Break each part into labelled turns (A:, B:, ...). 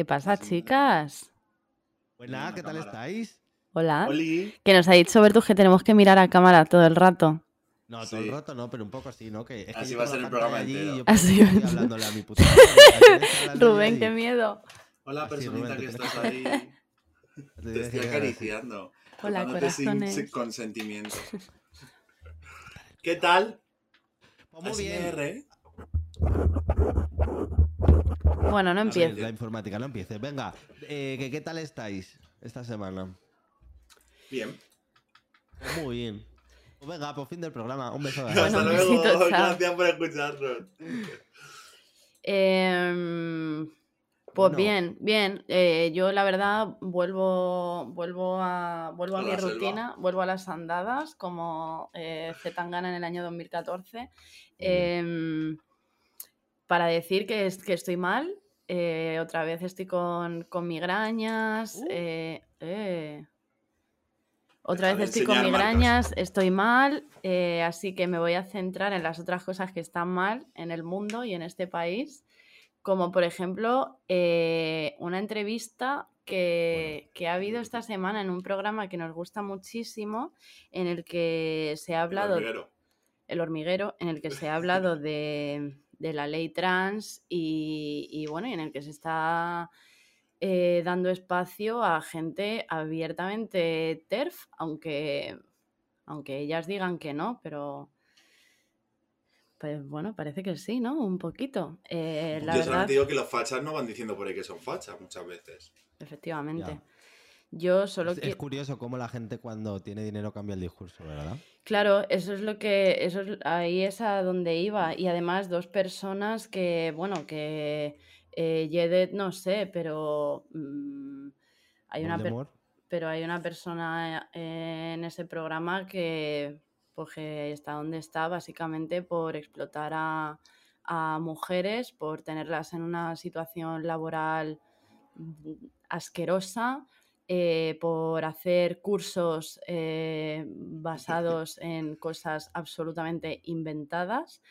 A: ¿Qué pasa, chicas?
B: Pues nada, ¿qué tal estáis?
A: Hola.
C: Oli.
A: Que nos ha dicho Bertus que tenemos que mirar a cámara todo el rato.
B: No, todo
C: Sí.
B: el rato no, pero un poco así, ¿no? Que, es
C: Así va a ser el programa
B: allí
C: entero.
B: yo
A: Así va a ser.
B: hablándole a mi puta madre, ¿a quién está hablando
A: Rubén, qué miedo.
C: Hola,
B: Ah, sí,
C: personita
B: Rubén,
C: que estás ahí.
B: Te
C: estoy
B: así.
C: acariciando.
A: Hola,
C: tocándote sin-
A: corazones.
C: sin consentimiento. ¿Qué tal?
B: Pues muy bien.
A: Bueno, no empieces.
B: la informática, no empieces. Venga, eh, ¿qué tal estáis esta semana?
C: Bien.
B: Pues muy bien. Pues venga, por fin del programa. Un beso.
A: Bueno,
C: Hasta
A: un
C: luego.
A: besito.
C: Gracias por escucharnos.
A: Em, pues
B: Bueno.
A: bien, bien. Eh, yo la verdad vuelvo, vuelvo a, vuelvo a,
C: A
A: mi
C: selva.
A: rutina, vuelvo a las andadas como eh, Zetangana en el año 2014.
B: bien.
A: Para decir que, es- que estoy mal. eh, otra vez estoy con, con migrañas.
B: Uh.
A: eh, eh. Otra vez estoy con migrañas, estoy mal, eh, así que me voy a centrar en las otras cosas que están mal en el mundo y en este país, como por ejemplo eh, una entrevista que, que ha habido esta semana en un programa que nos gusta muchísimo, en el que se ha
C: El
A: hablado
C: hormiguero.
A: el hormiguero, en el que se ha hablado de, de la ley trans y, y, bueno, y en el que se está eh, dando espacio a gente abiertamente TERF, aunque, aunque ellas digan que no, pero pues bueno, parece que sí, ¿no? Un poquito. Eh, la
C: Yo
A: verdad,
C: solamente digo que los fachas no van diciendo por ahí que son fachas muchas veces.
A: efectivamente.
B: Ya.
A: Yo solo
B: Es, curioso cómo la gente cuando tiene dinero cambia el discurso, ¿verdad?
A: Claro, eso es lo que, eso es, ahí es a donde iba. Y además dos personas que, bueno, que eh, Yedet no sé, pero mm, hay una, per- pero hay una persona eh, en ese programa que, pues, que está donde está básicamente por explotar a, a mujeres, por tenerlas en una situación laboral mm, asquerosa, eh, por hacer cursos eh, basados en cosas absolutamente inventadas,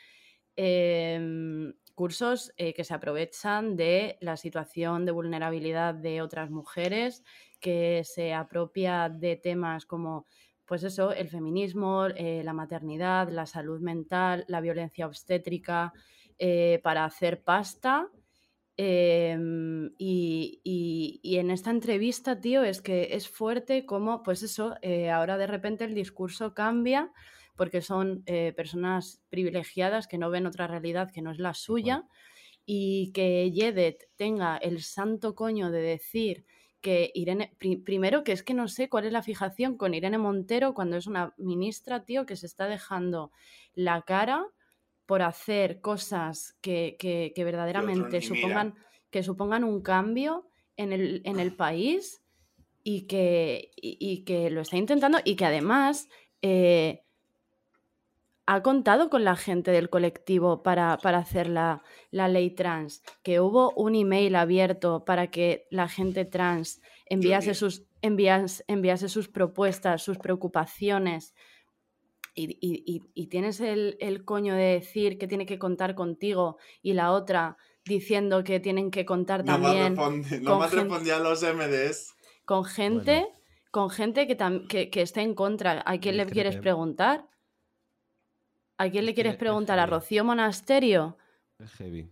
A: em, cursos eh, que se aprovechan de la situación de vulnerabilidad de otras mujeres, que se apropia de temas como, pues eso, el feminismo, eh, la maternidad, la salud mental, la violencia obstétrica, eh, para hacer pasta. Em, y, y- y en esta entrevista, tío, es que es fuerte como, pues eso, eh, ahora de repente el discurso cambia porque son eh, personas privilegiadas que no ven otra realidad que no es la suya y que Yedet tenga el santo coño de decir que Irene, pri- primero que es que no sé cuál es la fijación con Irene Montero cuando es una ministra, tío, que se está dejando la cara por hacer cosas que, que- que verdaderamente supongan, que supongan un cambio en el, en el país y que, y, y que lo está intentando y que además eh, ha contado con la gente del colectivo para, para hacer la, la ley trans, que hubo un email abierto para que la gente trans enviase sus, envías- enviase sus propuestas, sus preocupaciones. Y, y- y- y tienes el, el coño de decir que tiene que contar contigo y la otra diciendo que tienen que contar
C: No me
A: también
C: responde- no
A: con
C: me
A: gente-
C: respondido a los MDs.
A: con gente, con gente que, tam- que, que esté en contra. ¿A quién le quieres preguntar? ¿A quién le
B: Es
A: quieres preguntar? ¿A. Rocío Monasterio?
B: Es heavy.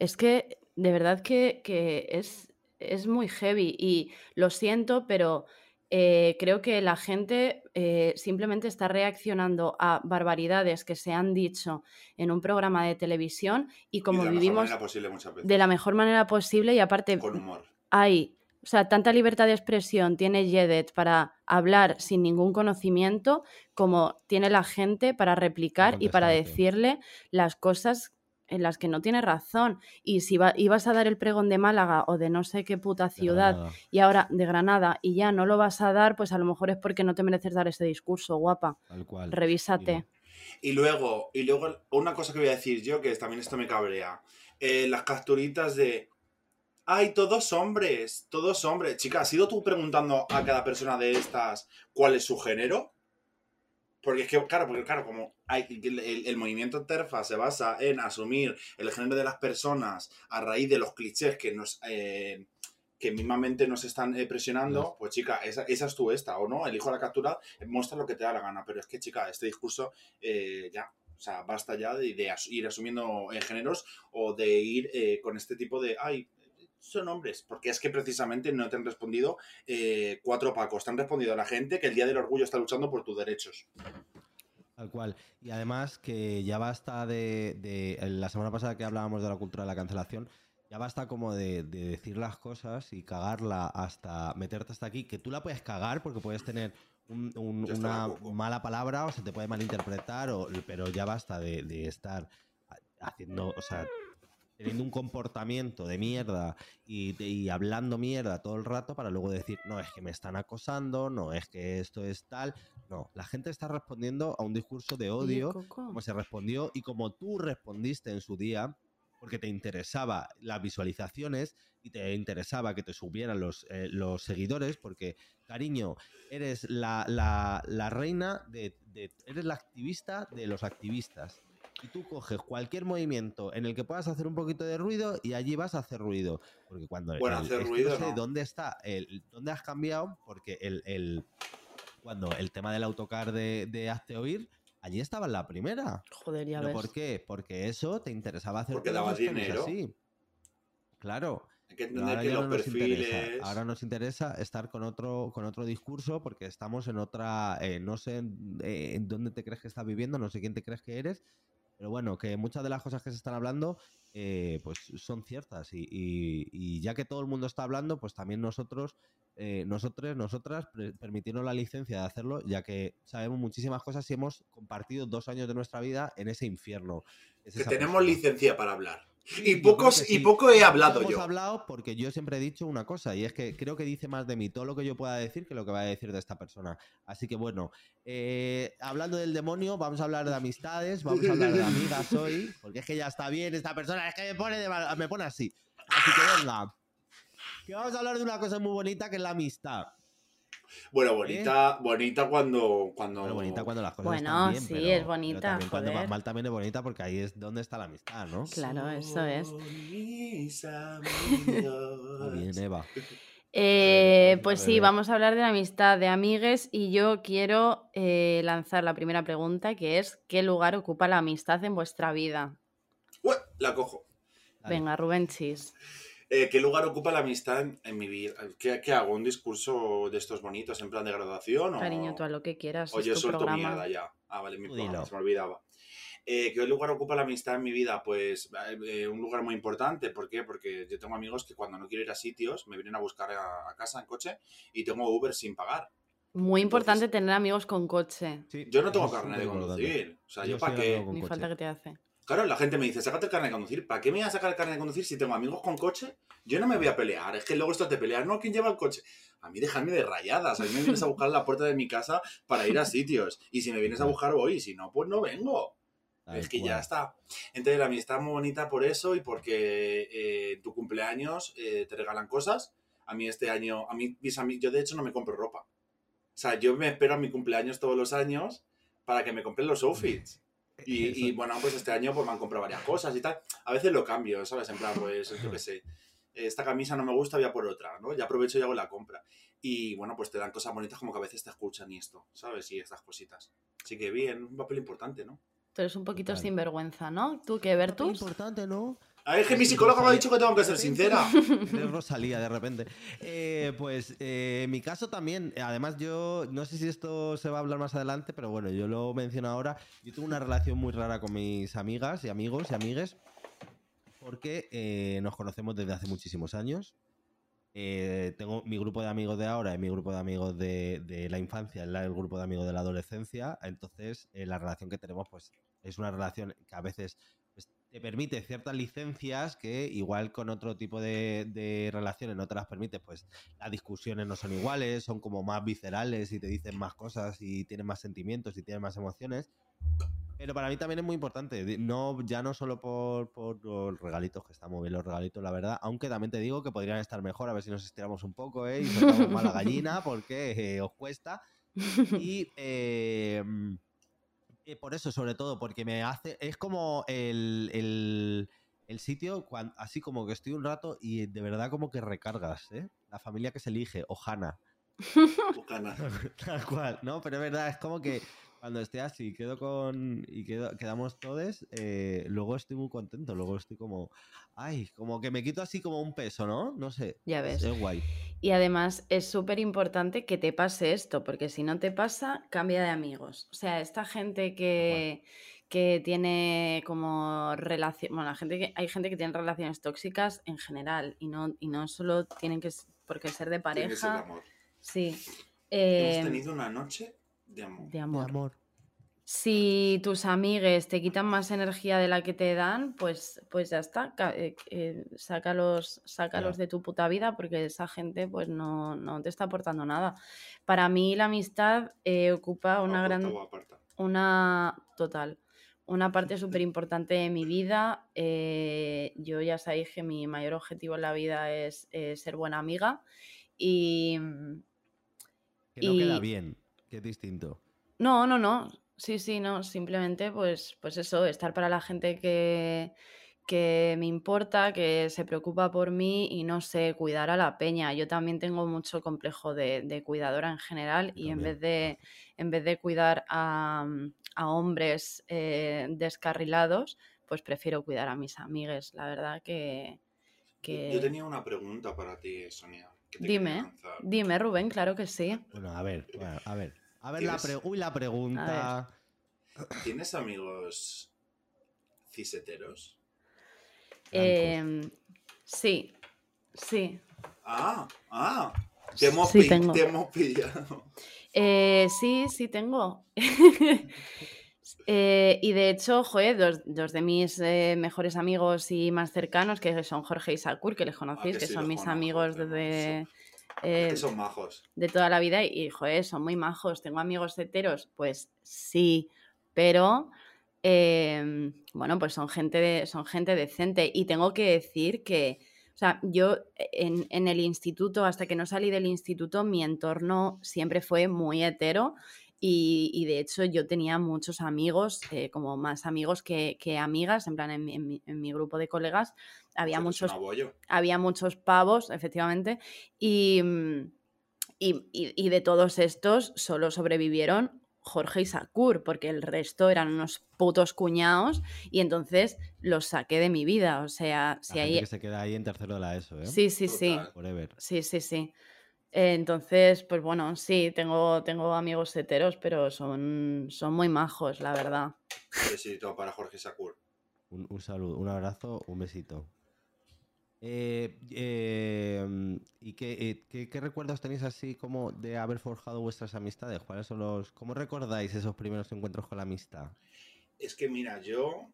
A: Es que de verdad que, que es, es muy heavy y lo siento, pero eh, creo que la gente eh, simplemente está reaccionando a barbaridades que se han dicho en un programa de televisión y como
C: y de la mejor
A: vivimos
C: manera posible muchas veces.
A: de la mejor manera posible y aparte
C: Con humor.
A: hay, o sea, tanta libertad de expresión tiene Yedet para hablar sin ningún conocimiento como tiene la gente para replicar y para decirle las cosas en las que no tiene razón. Y si va- ibas a dar el pregón de Málaga o de no sé qué puta ciudad
B: Granada.
A: y ahora de Granada y ya no lo vas a dar, pues a lo mejor es porque no te mereces dar ese discurso, guapa.
B: Tal cual.
A: Revísate.
C: Y luego, y luego, una cosa que voy a decir yo, que también esto me cabrea. Eh, las capturitas de. ¡Ay, todos hombres! Todos hombres. Chica, ¿has ido tú preguntando a cada persona de estas cuál es su género? Porque es que, claro, porque claro, como hay, el, el- movimiento TERFA se basa en asumir el género de las personas a raíz de los clichés que nos, eh, que mismamente nos están eh, presionando, pues chica, esa, esa es tu esta, o no, elijo la captura, eh, muestra lo que te da la gana, pero es que chica, este discurso eh, ya, o sea, basta ya de, de as- ir asumiendo géneros o de ir eh, con este tipo de, ay, son hombres, porque es que precisamente no te han respondido eh, cuatro pacos, te han respondido a la gente que el Día del Orgullo está luchando por tus derechos.
B: Tal cual. Y además que ya basta de, de- La semana pasada que hablábamos de la cultura de la cancelación, ya basta como de, de decir las cosas y cagarla hasta meterte hasta aquí, que tú la puedes cagar porque puedes tener un- un- una mala palabra o se te puede malinterpretar, o, pero ya basta de, de estar ha- haciendo, o sea, teniendo un comportamiento de mierda y, hablando mierda todo el rato para luego decir, no, es que me están acosando, no, es que esto es tal. No, la gente está respondiendo a un discurso de odio, como se respondió y como tú respondiste en su día, porque te interesaba las visualizaciones y te interesaba que te subieran los, eh, los seguidores, porque, cariño, eres la, la- la reina de, de- Eres la activista de los activistas. Y tú coges cualquier movimiento en el que puedas hacer un poquito de ruido y allí vas a hacer ruido. Porque cuando.
C: Bueno,
B: el-
C: hacer ruido,
B: no sé
C: no.
B: dónde está, el, dónde has cambiado, porque el, el- cuando el tema del autocar de, de Hazte Oír, allí estaba en la primera.
A: Joder, ya
B: ¿Pero
A: ves.
B: por qué? Porque eso te interesaba hacer
C: Porque
B: stories
C: dinero.
B: así. Claro.
C: Hay que entender
B: ahora
C: que los
B: no
C: perfiles...
B: interesa. Ahora nos interesa estar con otro, con otro discurso porque estamos en otra. eh, no sé en, eh, en dónde te crees que estás viviendo, no sé quién te crees que eres. Pero bueno, que muchas de las cosas que se están hablando eh, pues son ciertas. Y, y- y ya que todo el mundo está hablando, pues también nosotros, eh, nosotros, nosotras, permitirnos la licencia de hacerlo, ya que sabemos muchísimas cosas y hemos compartido dos años de nuestra vida en ese infierno. Es
C: Que tenemos
B: persona.
C: licencia para hablar. Y pocos y
B: sí.
C: poco he hablado
B: Hemos
C: yo.
B: hablado porque yo siempre he dicho una cosa y es que creo que dice más de mí todo lo que yo pueda decir que lo que va a decir de esta persona. Así que bueno, eh, hablando del demonio, vamos a hablar de amistades, vamos a hablar de amigas hoy, porque es que ya está bien esta persona, es que me pone, de mal- me pone así. Así que venga, que vamos a hablar de una cosa muy bonita que es la amistad.
C: Bueno, bonita, bonita cuando, cuando...
B: Bueno, bonita cuando las cosas
A: Bueno,
B: están bien,
A: sí,
B: pero-
A: es
B: pero
A: bonita,
B: también cuando va
A: joder.
B: mal también es bonita porque ahí es donde está la amistad, ¿no?
A: Claro, eso es.
B: Bien, Eva.
A: Eh, pues sí, vamos a hablar de la amistad, de amigues, y yo quiero eh, lanzar la primera pregunta, que es ¿qué lugar ocupa la amistad en vuestra vida?
C: Ué, la cojo.
A: Venga, Rubén Chis.
C: Eh, ¿Qué lugar ocupa la amistad en, en mi vida? ¿Qué, qué hago? ¿Un discurso de estos bonitos en plan de graduación? O,
A: Cariño, tú a lo que quieras,
C: o
A: es
C: yo
A: tu
C: suelto
A: programa.
C: mierda ya? Ah, vale, mi programa, se me olvidaba. Eh, ¿Qué lugar ocupa la amistad en mi vida? Pues eh, un lugar muy importante. ¿Por qué? Porque yo tengo amigos que cuando no quiero ir a sitios me vienen a buscar a, a casa en coche y tengo Uber sin pagar.
A: Muy importante
C: Entonces-
A: tener amigos con coche.
B: Sí,
C: Yo no tengo carnet de conducir. O sea, yo,
B: Yo
C: para qué...
A: Ni falta que te hace.
C: Claro, la gente me dice, sácate el carnet de conducir. ¿Para qué me voy a sacar el carnet de conducir si tengo amigos con coche? Yo no me voy a pelear. Es que luego esto te peleas. No, ¿quién lleva el coche? A mí dejadme de rayadas. A mí me vienes a buscar a la puerta de mi casa para ir a sitios. Y si me vienes a buscar voy. Y si no, pues no vengo. Es que ya está. Entonces la amistad es muy bonita por eso y porque eh, en tu cumpleaños eh, te regalan cosas. A mí este año, a mí, mis amigos, yo de hecho no me compro ropa. O sea, yo me espero a mi cumpleaños todos los años para que me compren los outfits. Y, y, bueno, pues este año pues me han comprado varias cosas y tal. A veces lo cambio, ¿sabes? En plan, pues yo qué sé. Esta camisa no me gusta, voy a por otra, ¿no? Ya aprovecho y hago la compra. Y bueno, pues te dan cosas bonitas como que a veces te escuchan y esto, ¿sabes? Y estas cositas. Así que bien, un papel importante, ¿no?
A: Tú eres un poquito
B: Total.
A: sinvergüenza, ¿no? ¿Tú qué, Bertus?
B: importante, ¿no?
C: A ver, es que mi
B: Sí,
C: psicólogo me ha dicho que tengo que ser sincera.
B: Eres Rosalía de repente. Eh, pues eh, mi caso también, además yo no sé si esto se va a hablar más adelante, pero bueno, yo lo menciono ahora. Yo tengo una relación muy rara con mis amigas y amigos y amigues porque eh, nos conocemos desde hace muchísimos años. Eh, tengo mi grupo de amigos de ahora y mi grupo de amigos de, de la infancia, el, grupo de amigos de la adolescencia. Entonces, la relación que tenemos, pues, es una relación que a veces te permite ciertas licencias que igual con otro tipo de, de relaciones no te las permite, pues las discusiones no son iguales, son como más viscerales y te dicen más cosas y tienen más sentimientos y tienen más emociones. Pero para mí también es muy importante, no, ya no solo por, por los regalitos, que están muy bien los regalitos, la verdad, aunque también te digo que podrían estar mejor, a ver si nos estiramos un poco, ¿eh? Y soltamos más la gallina, porque eh, os cuesta. Y eh, eh, por eso, sobre todo, porque me hace. Es como el. el el sitio, así como que estoy un rato y de verdad como que recargas, ¿eh? La familia que se elige, Ojana.
C: Bucana.
B: Tal cual, no, pero es verdad, es como que cuando esté así, quedo con. y quedo, quedamos todos, eh, luego estoy muy contento, luego estoy como. Ay, como que me quito así como un peso, ¿no? No sé.
A: Ya
B: es-
A: ves.
B: Es guay.
A: Y además es súper importante que te pase esto, porque si no te pasa, cambia de amigos. O sea, esta gente que, que tiene como relación, bueno, la gente que, hay gente que tiene relaciones tóxicas en general y no, y no solo tienen que s- por qué ser de
C: Tiene que ser de
A: pareja.
C: amor.
A: Sí.
C: Hemos
A: eh,
C: tenido una noche de amor.
A: de
B: De
A: amor. Si tus amigues te quitan más energía de la que te dan, pues, pues ya está. eh, eh, sácalos, de tu puta vida porque esa gente pues no, no te está aportando nada. Para mí la amistad eh, ocupa una gran, una total, una parte súper importante de mi vida. Eh, yo ya sabéis que mi mayor objetivo en la vida es eh, ser buena amiga y
B: Que no queda
A: Y-
B: bien, que es distinto.
A: no, no, no. Sí, sí, no. Simplemente, pues, pues eso, estar para la gente que, que me importa, que se preocupa por mí y no sé, cuidar a la peña. Yo también tengo mucho complejo de, de cuidadora en general y en vez de, en vez de cuidar a, mm, a hombres eh, descarrilados, pues prefiero cuidar a mis amigues. La verdad que,
C: Yo-
A: que...
C: Yo tenía una pregunta para ti, Sonia.
A: Dime. Dime, Rubén, claro que sí.
B: Bueno, a ver, bueno, a ver. A ver, la,
C: ¿Tienes-
B: pre- uy, la pregunta.
C: ¿Tienes amigos ciseteros?
A: Em, sí, sí.
C: Ah, ah. Te hemos,
A: Sí, tengo.
C: te hemos pillado.
A: Eh, sí, sí tengo. Eh, y de hecho, joder, dos, dos de mis eh, mejores amigos y más cercanos, que son Jorge y Sakur, que les conocéis,
C: que
A: que
C: sí,
A: son mis
C: conozco,
A: amigos desde,
C: Es
A: eh,
C: que son majos.
A: de toda la vida y, joder, son muy majos. ¿Tengo amigos heteros? Pues sí, pero eh, bueno, pues son gente, de- son gente decente. Y tengo que decir que, o sea, yo en, en el instituto, hasta que no salí del instituto, mi entorno siempre fue muy hetero. Y, y de hecho yo tenía muchos amigos, eh, como más amigos que, que amigas, en plan en mi, en mi- en mi grupo de colegas había muchos había muchos pavos, efectivamente, y, mm, y- y- y de todos estos solo sobrevivieron Jorge y Sakur, porque el resto eran unos putos cuñados y entonces los saqué de mi vida. O sea,
B: La
A: si
B: gente
A: hay...
B: que se queda ahí en tercero de la ESO, ¿eh?
A: Sí, sí, sí.
C: Total.
B: Forever.
A: Sí, sí, sí. Eh, Entonces, pues bueno, sí, tengo, tengo amigos heteros, pero son, son muy majos, la verdad.
C: Un besito para Jorge Sakur.
B: Un, un saludo, un abrazo, un besito. Eh, eh, ¿Y qué, eh, qué- qué recuerdos tenéis así como de haber forjado vuestras amistades? ¿Cuáles son los, ¿Cómo recordáis esos primeros encuentros con la amistad?
C: Es que mira, yo,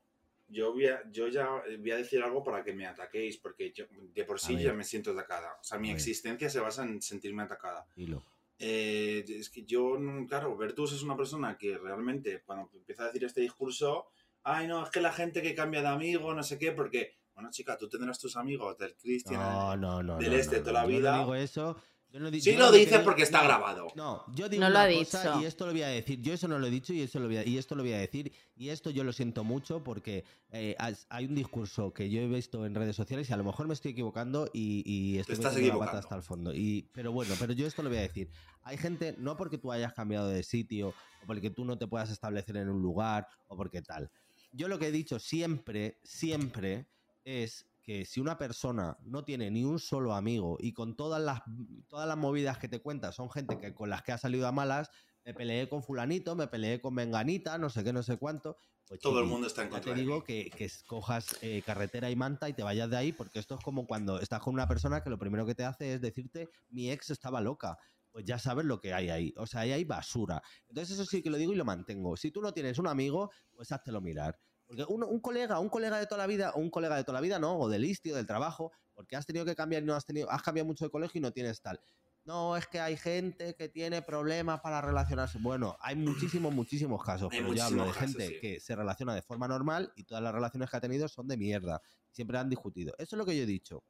C: yo, voy a- yo ya voy a decir algo para que me ataquéis, porque yo de por sí ya me siento atacada. O sea, mi existencia se basa en sentirme atacada.
B: Hilo.
C: Eh, es que yo, no- claro, Bertus es una persona que realmente cuando empieza a decir este discurso, ay no, es que la gente que cambia de amigo, no sé qué, porque, bueno chica, tú tendrás tus amigos del Cristian.
B: No, no, no.
C: del este toda la
B: no, yo
C: vida.
B: no digo eso. Yo no
C: Sí
B: yo
C: lo dices
B: di-
C: porque está
B: no,
C: grabado.
B: No, yo digo
A: No lo
B: una
A: ha
B: cosa
A: dicho.
B: y esto lo voy a decir. Yo eso no lo he dicho y eso lo voy a, y esto lo voy a decir. Y esto yo lo siento mucho porque eh, hay un discurso que yo he visto en redes sociales y a lo mejor me estoy equivocando y, y estoy
C: estás
B: la pata hasta el fondo. Y, pero bueno, pero yo esto lo voy a decir. Hay gente, no porque tú hayas cambiado de sitio o porque tú no te puedas establecer en un lugar o porque tal. Yo lo que he dicho siempre, siempre es que si una persona no tiene ni un solo amigo y con todas las, todas las movidas que te cuentas son gente que con las que ha salido a malas, me peleé con fulanito, me peleé con menganita, no sé qué, no sé cuánto. Pues,
C: Todo el mundo está en contra
B: te digo que, que cojas eh, carretera y manta y te vayas de ahí, porque esto es como cuando estás con una persona que lo primero que te hace es decirte, mi ex estaba loca. Pues ya sabes lo que hay ahí. O sea, ahí hay basura. Entonces eso sí que lo digo y lo mantengo. Si tú no tienes un amigo, pues háztelo mirar. Porque un, un colega, un colega de toda la vida, o un colega de toda la vida, no, o del istio, del trabajo, porque has tenido que cambiar y no has tenido, has cambiado mucho de colegio y no tienes tal. No, es que hay gente que tiene problemas para relacionarse. Bueno, hay muchísimos, muchísimos casos,
C: Hay
B: pero yo hablo de
C: casos,
B: gente
C: sí.
B: que se relaciona de forma normal y todas las relaciones que ha tenido son de mierda. Siempre han discutido. Eso es lo que yo he dicho.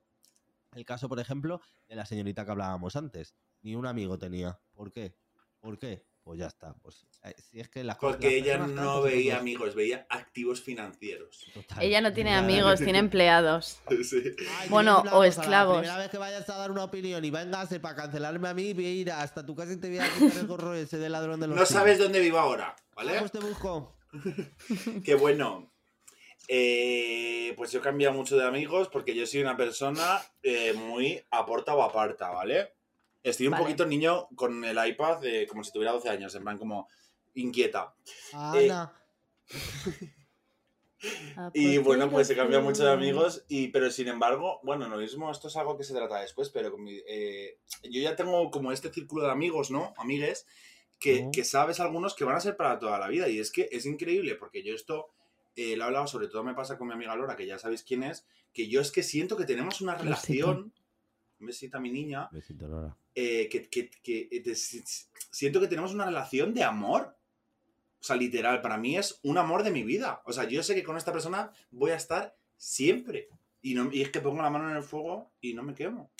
B: El caso, por ejemplo, de la señorita que hablábamos antes. Ni un amigo tenía. ¿Por qué? ¿Por qué? Pues ya está. Pues, eh, si es que las cosas-
C: Porque
B: las
C: ella no veía
B: cosas-
C: amigos, veía activos financieros.
B: Total.
A: Ella no tiene amigos, tiene empleados.
C: Sí.
B: Ay,
A: Bueno, o esclavos.
B: La primera vez que vayas a dar una opinión y vengas eh, para cancelarme a mí, voy a ir hasta tu casa y te voy a quitar el gorro ese de ladrón de los
C: No sabes dónde vivo ahora, ¿vale?
B: Vamos, te busco.
C: Qué bueno. Eh, pues yo he cambiado mucho de amigos porque yo soy una persona eh, muy aporta o aparta, ¿vale? Estoy un
A: Vale.
C: poquito niño con el iPad eh, como si tuviera 12 años, en plan como inquieta. Eh.
A: Ah,
C: Y bueno, pues he cambiado mucho de
A: tú.
C: amigos, y, pero sin embargo, bueno, lo mismo, esto es algo que se trata después, pero con mi- eh, yo ya tengo como este círculo de amigos, ¿no? Amigues, que, que sabes algunos que van a ser para toda la vida, y es que es increíble, porque yo esto eh, lo he hablado, sobre todo me pasa con mi amiga Lora, que ya sabéis quién es, que yo es que siento que tenemos una
A: Besito.
C: relación, un besito a mi niña,
B: Besito, Nora.
C: Eh, que, que- que, eh, te- si- siento que tenemos una relación de amor. O sea, literal, para mí es un amor de mi vida. O sea, yo sé que con esta persona voy a estar siempre. Y, no, y es que pongo la mano en el fuego y no me quemo.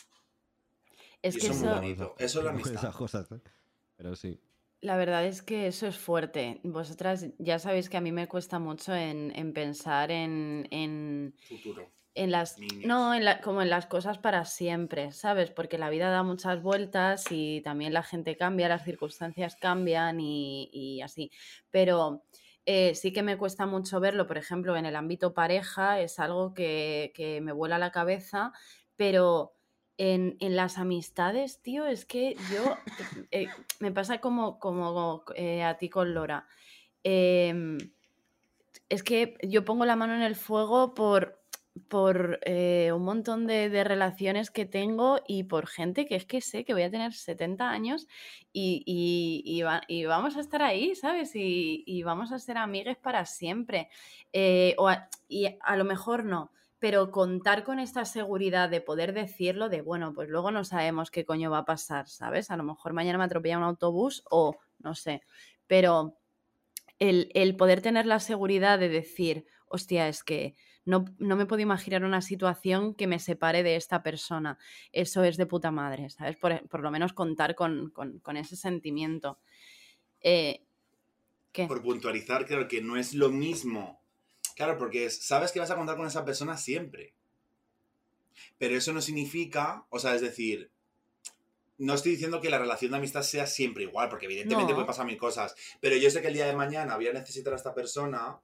A: Es
C: Y
A: que
C: eso es muy bonito. Eso es la amistad.
B: Esas cosas, ¿eh? Pero sí.
A: la verdad es que eso es fuerte. Vosotras ya sabéis que a mí me cuesta mucho en, en pensar en, en,
C: Futuro.
A: En las
C: Niños.
A: no en la- como en las cosas para siempre sabes porque la vida da muchas vueltas y también la gente cambia las circunstancias cambian y, y así. Pero eh, sí que me cuesta mucho verlo por ejemplo en el ámbito pareja es algo que, que me vuela la cabeza pero en, en las amistades tío es que yo eh, me pasa como como eh, a ti con Lora. Em, es que yo pongo la mano en el fuego por, por eh, un montón de, de relaciones que tengo y por gente que es que sé que voy a tener 70 años y, y- y va- y vamos a estar ahí, ¿sabes? Y, vamos a ser amigues para siempre. Eh, o a- y a lo mejor no. Pero contar con esta seguridad de poder decirlo, de bueno, pues luego no sabemos qué coño va a pasar, ¿sabes? A lo mejor mañana me atropella un autobús o no sé. Pero el, el poder tener la seguridad de decir, hostia, es que no, no me puedo imaginar una situación que me separe de esta persona. Eso es de puta madre, ¿sabes? Por, por lo menos contar con, con- con ese sentimiento. Eh, ¿Qué?
C: Por puntualizar, claro, que no es lo mismo. Claro, porque es- sabes que vas a contar con esa persona siempre. Pero eso no significa, o sea, es decir, no estoy diciendo que la relación de amistad sea siempre igual, porque evidentemente
A: No.
C: puede pasar mil cosas. Pero yo sé que el día de mañana voy a necesitar a esta persona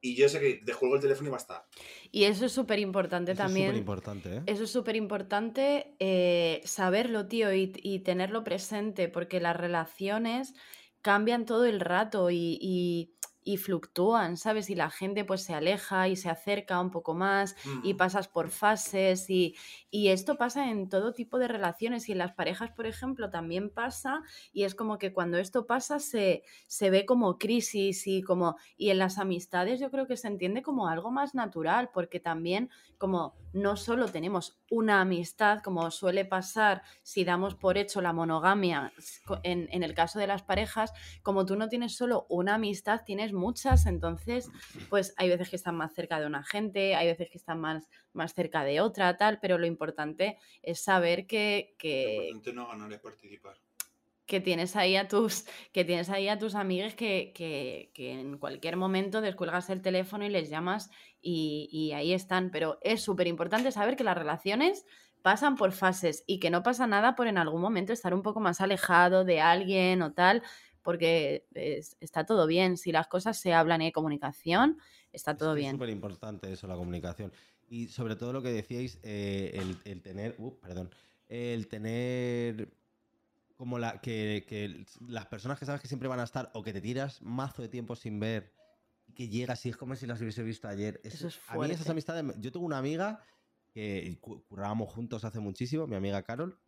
C: y yo sé que te juego el teléfono y va a estar.
A: Y eso es súper importante
B: Eso es
A: también.
B: súper importante, ¿eh?
A: Eso es súper importante eh, saberlo, tío, y, y tenerlo presente, porque las relaciones cambian todo el rato y, y- y fluctúan, ¿sabes? Y la gente pues se aleja y se acerca un poco más y
C: Mm.
A: pasas por fases y, y esto pasa en todo tipo de relaciones y en las parejas, por ejemplo, también pasa y es como que cuando esto pasa se, se ve como crisis y como y en las amistades yo creo que se entiende como algo más natural porque también como no solo tenemos una amistad como suele pasar si damos por hecho la monogamia en, en el caso de las parejas como tú no tienes solo una amistad tienes muchas entonces pues hay veces que están más cerca de una gente hay veces que están más más cerca de otra, tal, pero lo importante es saber que,
C: Lo
A: que,
C: importante no ganar es participar.
A: que tienes ahí a tus, que tienes ahí a tus amigos que, que- que en cualquier momento descuelgas el teléfono y les llamas y, y ahí están. Pero es súper importante saber que las relaciones pasan por fases y que no pasa nada por en algún momento estar un poco más alejado de alguien o tal, porque es- está todo bien. Si las cosas se hablan y hay comunicación, está todo
B: Es
A: bien.
B: súper importante eso, la comunicación. Y sobre todo lo que decíais, eh, el, el tener, uh, perdón, el tener como la que, que las personas que sabes que siempre van a estar o que te tiras mazo de tiempo sin ver y que llegas y es como si las hubiese visto ayer.
A: Eso es
B: A mí esas
A: fuerte.
B: amistades, yo tengo una amiga que cu- currábamos juntos hace muchísimo, mi amiga Carol.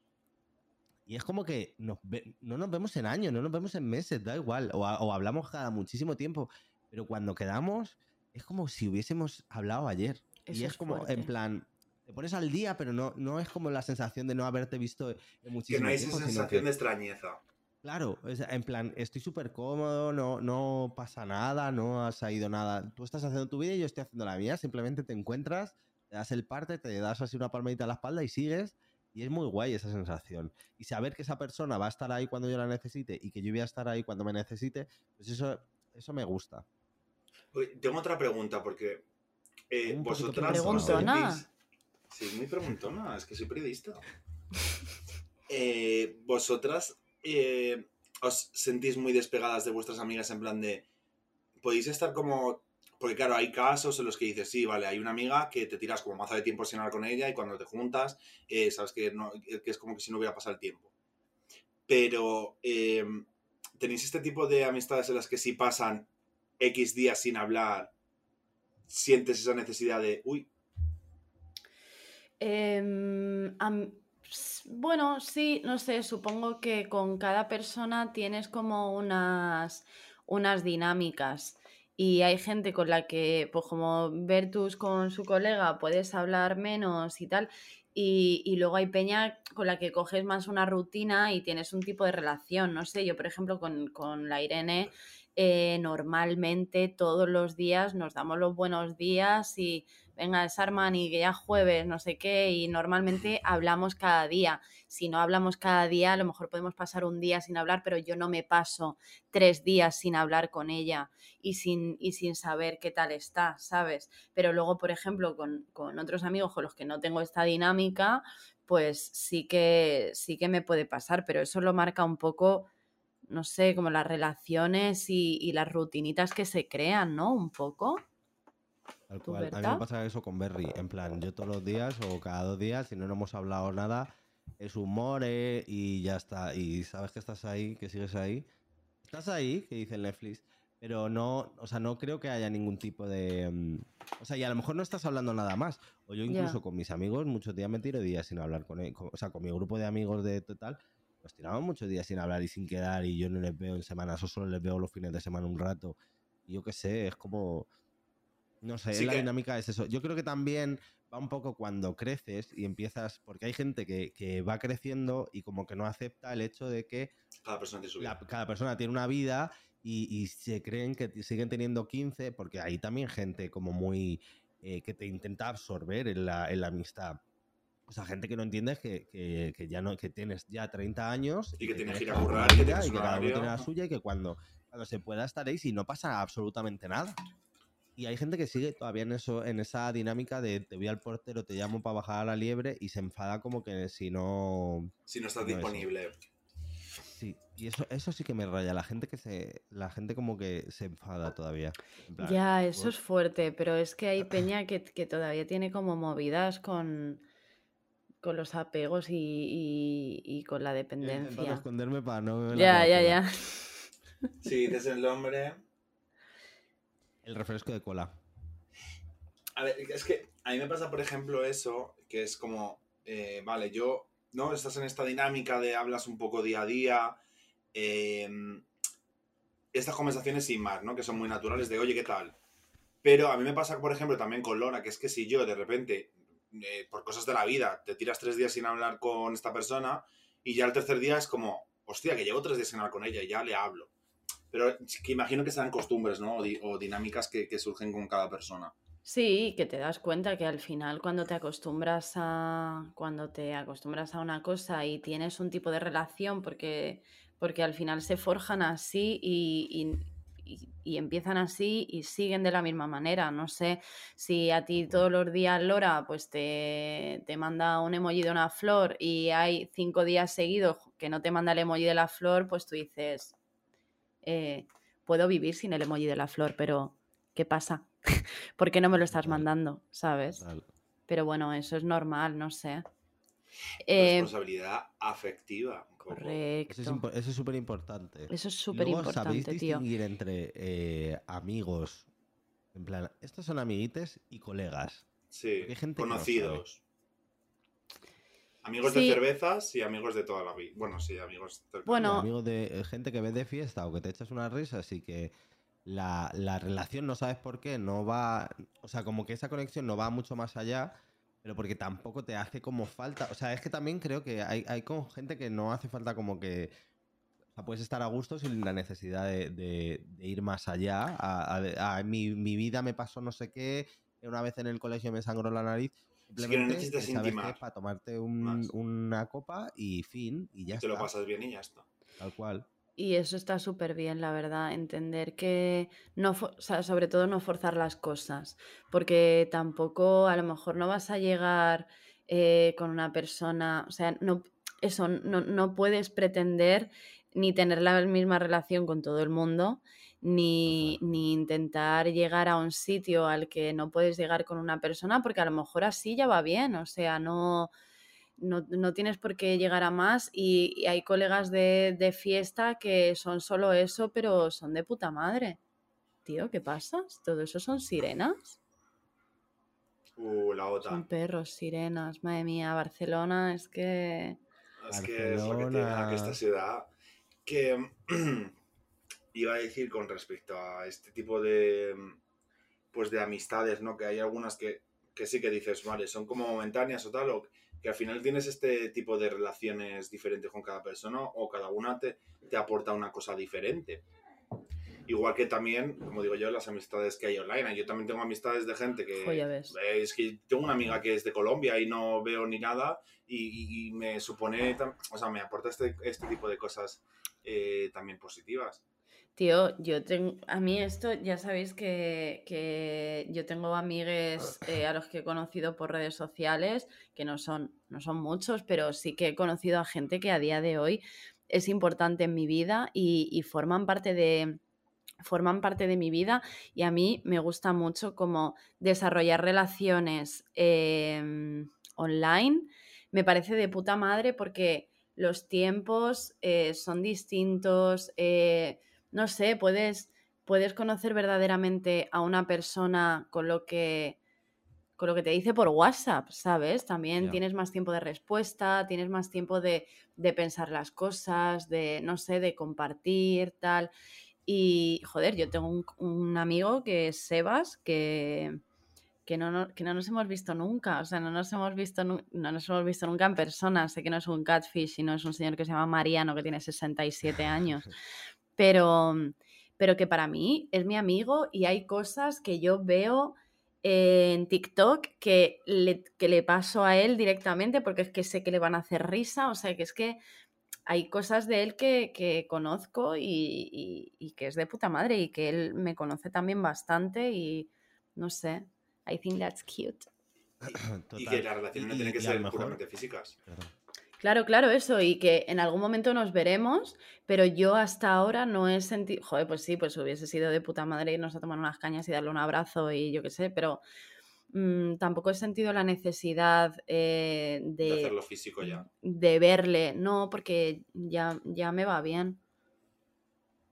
B: Y es como que nos ve- no nos vemos en años, no nos vemos en meses, da igual. O, a- o hablamos cada muchísimo tiempo. Pero cuando quedamos, es como si hubiésemos hablado ayer.
A: Eso
B: y es,
A: es
B: como,
A: fuerte.
B: en plan, te pones al día, pero no, no es como la sensación de no haberte visto en
C: Que
B: muchísimo
C: no hay esa
B: tiempo.
C: sensación
B: que-
C: de extrañeza.
B: Claro, sea, en plan, estoy súper cómodo, no, no pasa nada, no ha salido nada. Tú estás haciendo tu vida y yo estoy haciendo la mía. Simplemente te encuentras, te das el parte, te das así una palmadita a la espalda y sigues. Y es muy guay esa sensación. Y saber que esa persona va a estar ahí cuando yo la necesite y que yo voy a estar ahí cuando me necesite, pues eso, eso me gusta.
C: tengo otra pregunta, porque eh, vosotras...
A: Preguntona.
C: Sí, muy preguntona, es que soy periodista. Eh, vosotras eh, os sentís muy despegadas de vuestras amigas en plan de... Podéis estar como porque claro, hay casos en los que dices, sí, vale, hay una amiga que te tiras como mazo de tiempo sin hablar con ella y cuando te juntas, eh, sabes que, es como que si no hubiera pasado el tiempo. Pero, em, ¿tenéis este tipo de amistades en las que si pasan X días sin hablar, sientes esa necesidad de, uy?
A: Em, bueno, sí, no sé, supongo que con cada persona tienes como unas, unas dinámicas y hay gente con la que, pues como Bertus con su colega, puedes hablar menos y tal, y, luego hay peña con la que coges más una rutina y tienes un tipo de relación, no sé, yo por ejemplo con, con la Irene eh, normalmente todos los días nos damos los buenos días y venga, es Armani, que ya jueves, no sé qué, y normalmente hablamos cada día. Si no hablamos cada día, a lo mejor podemos pasar un día sin hablar, pero yo no me paso tres días sin hablar con ella y sin, y sin saber qué tal está, ¿sabes? Pero luego, por ejemplo, con, con otros amigos con los que no tengo esta dinámica, pues sí que, sí que me puede pasar, pero eso lo marca un poco no sé, como las relaciones y, y, las rutinitas que se crean, ¿no? Un poco.
B: Tal cual. A mí me pasa eso con Berry. En plan, yo todos los días o cada dos días, si no, no hemos hablado nada, es humor eh, y ya está. Y sabes que estás ahí, que sigues ahí. Estás ahí, que dice el Netflix. Pero no, o sea, no creo que haya ningún tipo de. Mm, o sea, y a lo mejor no estás hablando nada más. O yo incluso con mis amigos, muchos días me tiro días sin hablar con ellos. O sea, con mi grupo de amigos de total, nos tiramos muchos días sin hablar y sin quedar. Y yo no les veo en semanas, o solo les veo los fines de semana un rato. Y yo qué sé, es como. No sé, la dinámica es eso. Yo creo que también va un poco cuando creces y empiezas, porque hay gente que, va creciendo y como que no acepta el hecho de que
C: cada persona tiene,
B: vida. cada persona tiene una vida y, se creen que siguen teniendo 15, porque hay también gente como muy eh, que te intenta absorber en la, amistad. O sea, gente que no entiende que, que, ya no, que tienes ya 30 años
C: y que, tienes que ir a currar y que,
B: cada uno tiene la suya y que cuando, cuando se pueda estar ahí y no pasa absolutamente nada. Y hay gente que sigue todavía en eso, en esa dinámica de te voy al portero, te llamo para bajar a la liebre y se enfada como que si no.
C: Si no estás disponible.
B: Sí, y eso, eso sí que me raya. La gente que se. La gente como que se enfada todavía.
A: ya, eso es fuerte, pero es que hay peña que, todavía tiene como movidas con con los apegos y, con la dependencia.
B: esconderme para no.
A: Ya, ya, ya.
C: Sí, desde el hombre.
B: El refresco de cola.
C: A ver, es que a mí me pasa, por ejemplo, eso, que es como, eh, vale, yo, ¿no? Estás en esta dinámica de hablas un poco día a día. Em, estas conversaciones sin más, ¿no? Que son muy naturales de, oye, ¿qué tal? Pero a mí me pasa, por ejemplo, también con Lona, que es que si yo de repente, eh, por cosas de la vida, te tiras tres días sin hablar con esta persona y ya el tercer día es como, hostia, que llevo tres días sin hablar con ella y ya le hablo. Pero que imagino que serán costumbres, ¿no? O, dinámicas que, surgen con cada persona.
A: Sí, que te das cuenta que al final cuando te acostumbras a cuando te acostumbras a una cosa y tienes un tipo de relación porque porque al final se forjan así y, y, empiezan así y siguen de la misma manera. No sé si a ti todos los días Lora pues te, te manda un emoji de una flor y hay cinco días seguidos que no te manda el emoji de la flor, pues tú dices, eh, puedo vivir sin el emoji de la flor, pero ¿qué pasa? ¿Por qué no me lo estás mandando? ¿Sabes? Pero bueno, eso es normal, no sé.
C: Eh, Responsabilidad afectiva.
A: Correcto.
B: Eso es súper importante.
A: Eso es súper importante, ¿sabéis
B: distinguir entre eh, amigos? En plan, estos son amiguites y colegas.
C: Sí, conocidos. Amigos de cervezas y amigos de toda la vida. Bueno, sí, amigos
A: de... Bueno,
B: amigos de eh, gente que ve de fiesta o que te echas una risa, así que la, relación no sabes por qué, no va, o sea, como que esa conexión no va mucho más allá, pero porque tampoco te hace como falta, o sea, es que también creo que hay, hay con gente que no hace falta como que, o sea, puedes estar a gusto sin la necesidad de, ir más allá, a, mi, mi vida me pasó no sé qué, una vez en el colegio me sangró la nariz, Simplemente
C: necesitas
B: sabes que
C: intimar
B: para tomarte un- una copa y fin, y ya
C: Te lo pasas bien y ya está.
B: Tal cual.
A: Y eso está súper bien, la verdad, entender que no, fo- o sea, sobre todo no forzar las cosas, porque tampoco a lo mejor no vas a llegar eh, con una persona, o sea, no, eso, no, no puedes pretender ni tener la misma relación con todo el mundo, ni, ni intentar llegar a un sitio al que no puedes llegar con una persona, porque a lo mejor así ya va bien, o sea, no no, no tienes por qué llegar a más y, y hay colegas de, de fiesta que son solo eso, pero son de puta madre. Tío, ¿qué pasa? ¿Todo eso son sirenas?
C: Uh, la
A: Son
C: OTAN.
A: perros, sirenas, madre mía, Barcelona, es que...
C: Es que es lo que tiene
B: Barcelona.
C: esta ciudad. Que iba a decir con respecto a este tipo de pues de amistades, ¿no? Que hay algunas que, que sí que dices, vale, son como momentáneas o tal, o que al final tienes este tipo de relaciones diferentes con cada persona, o cada una te, te aporta una cosa diferente. Igual que también, como digo yo, las amistades que hay online. Yo también tengo amistades de gente que...
A: Jo, ya ves.
C: Es que tengo una amiga que es de Colombia y no veo ni nada y, y- y me supone, o sea, me aporta este, este tipo de cosas eh, también positivas.
A: Tío, yo tengo, a mí esto, ya sabéis que, que yo tengo amigues eh, a los que he conocido por redes sociales, que no son, no son muchos, pero sí que he conocido a gente que a día de hoy es importante en mi vida y, y forman parte de forman parte de mi vida y a mí me gusta mucho como desarrollar relaciones em, online. Me parece de puta madre porque los tiempos eh, son distintos. eh, no sé, puedes, puedes conocer verdaderamente a una persona con lo que con lo que te dice por WhatsApp, ¿sabes? También tienes más tiempo de respuesta, tienes más tiempo de, de pensar las cosas, de, no sé, de compartir, tal. Y, joder, yo tengo un, un amigo que es Sebas, que, que, no, no- que no nos hemos visto nunca, o sea, no nos hemos visto, no nos hemos visto nunca en persona. Sé que no es un catfish, sino es un señor que se llama Mariano, que tiene 67 años pero, pero que para mí es mi amigo y hay cosas que yo veo en TikTok que le, que le paso a él directamente porque es que sé que le van a hacer risa, o sea que es que hay cosas de él que, que conozco y, y- y que es de puta madre y que él me conoce también bastante y no sé, I think that's cute.
C: Y que las relaciones no tienen que ser
B: mejor-
C: puramente físicas.
B: Claro.
A: Claro, claro, eso, y que en algún momento nos veremos, pero yo hasta ahora no he sentido, joder, pues sí, pues hubiese sido de puta madre irnos a tomar unas cañas y darle un abrazo y yo qué sé, pero mm, tampoco he sentido la necesidad eh,
C: De
A: de,
C: hacerlo físico ya.
A: de verle, no, porque ya, ya me va bien.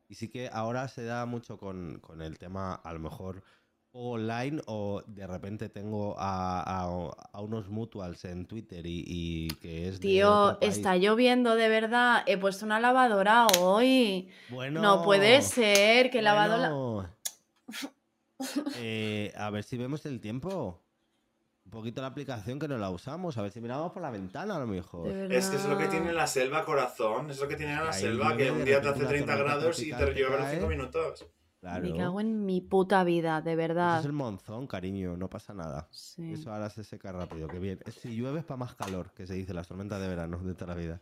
B: Y sí que ahora se da mucho con, con el tema, a lo mejor, online o de repente tengo a, a- a unos mutuals en Twitter y, y que es de
A: Tío, está lloviendo de verdad, he puesto una lavadora hoy.
B: Bueno,
A: No puede ser que lavadora...
B: bueno. Eh, a ver si vemos el tiempo. Un poquito la aplicación que no la usamos. A ver si miramos por la ventana a lo mejor.
C: Es que es lo que tiene la selva, corazón. Es lo que tiene la
B: Ahí
C: selva, que un día te hace
B: una
C: 30
B: tormenta
C: grados y te llueve
B: cae.
C: 5 minutos.
B: Claro.
A: Me cago en mi puta vida, de
B: Eso
A: verdad.
B: es el monzón, cariño. No pasa nada.
A: Sí.
B: Eso ahora se seca rápido. Que bien. Si llueve es para más calor, que se dice las tormentas de verano de toda la vida.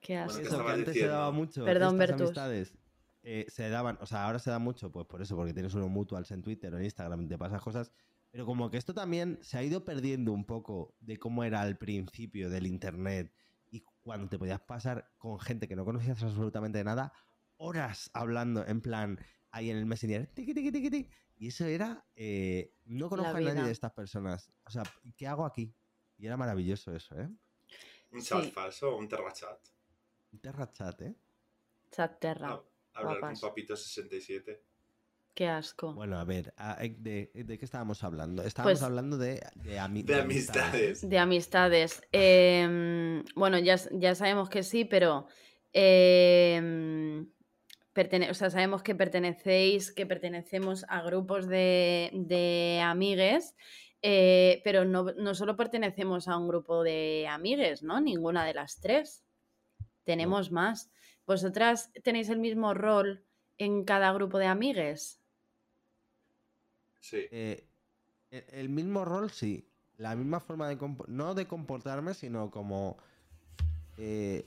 A: Qué asco.
C: ¿qué
B: Eso que antes se daba mucho.
A: Perdón,
B: estas
A: Bertus.
B: amistades eh, se daban, o sea, ahora se da mucho, pues por eso, porque tienes unos mutuals en Twitter o en Instagram y te pasas cosas. Pero como que esto también se ha ido perdiendo un poco de cómo era al principio del internet y cuando te podías pasar con gente que no conocías absolutamente nada, horas hablando, en plan, ahí en el Messenger, tiqui, tiqui, tiqui, tiqui. y eso era, eh, no conozco a nadie de estas personas. O sea, ¿qué hago aquí? Y era maravilloso eso, ¿eh?
C: Un chat
A: Sí.
C: falso, un terrachat.
B: Un terrachat, ¿eh?
A: Chat Terra.
C: Ah, hablar
A: guapas.
C: con Papito 67.
A: Qué asco.
B: Bueno, a ver, a- eh, ¿de, de qué estábamos hablando? Estábamos
A: Pues-
B: hablando de, de, ami-
C: De amistades.
A: De amistades. Em, bueno, ya, ya sabemos que sí, pero em, pertene- o sea, sabemos que pertenecéis, que pertenecemos a grupos de, de amigues, eh, pero no, no solo pertenecemos a un grupo de amigues, ¿no? Ninguna de las tres. Tenemos más. ¿Vosotras tenéis el mismo rol en cada grupo de amigues?
C: Sí.
B: Eh, el, el mismo rol, sí. la misma forma de no de comportarme, sino como eh,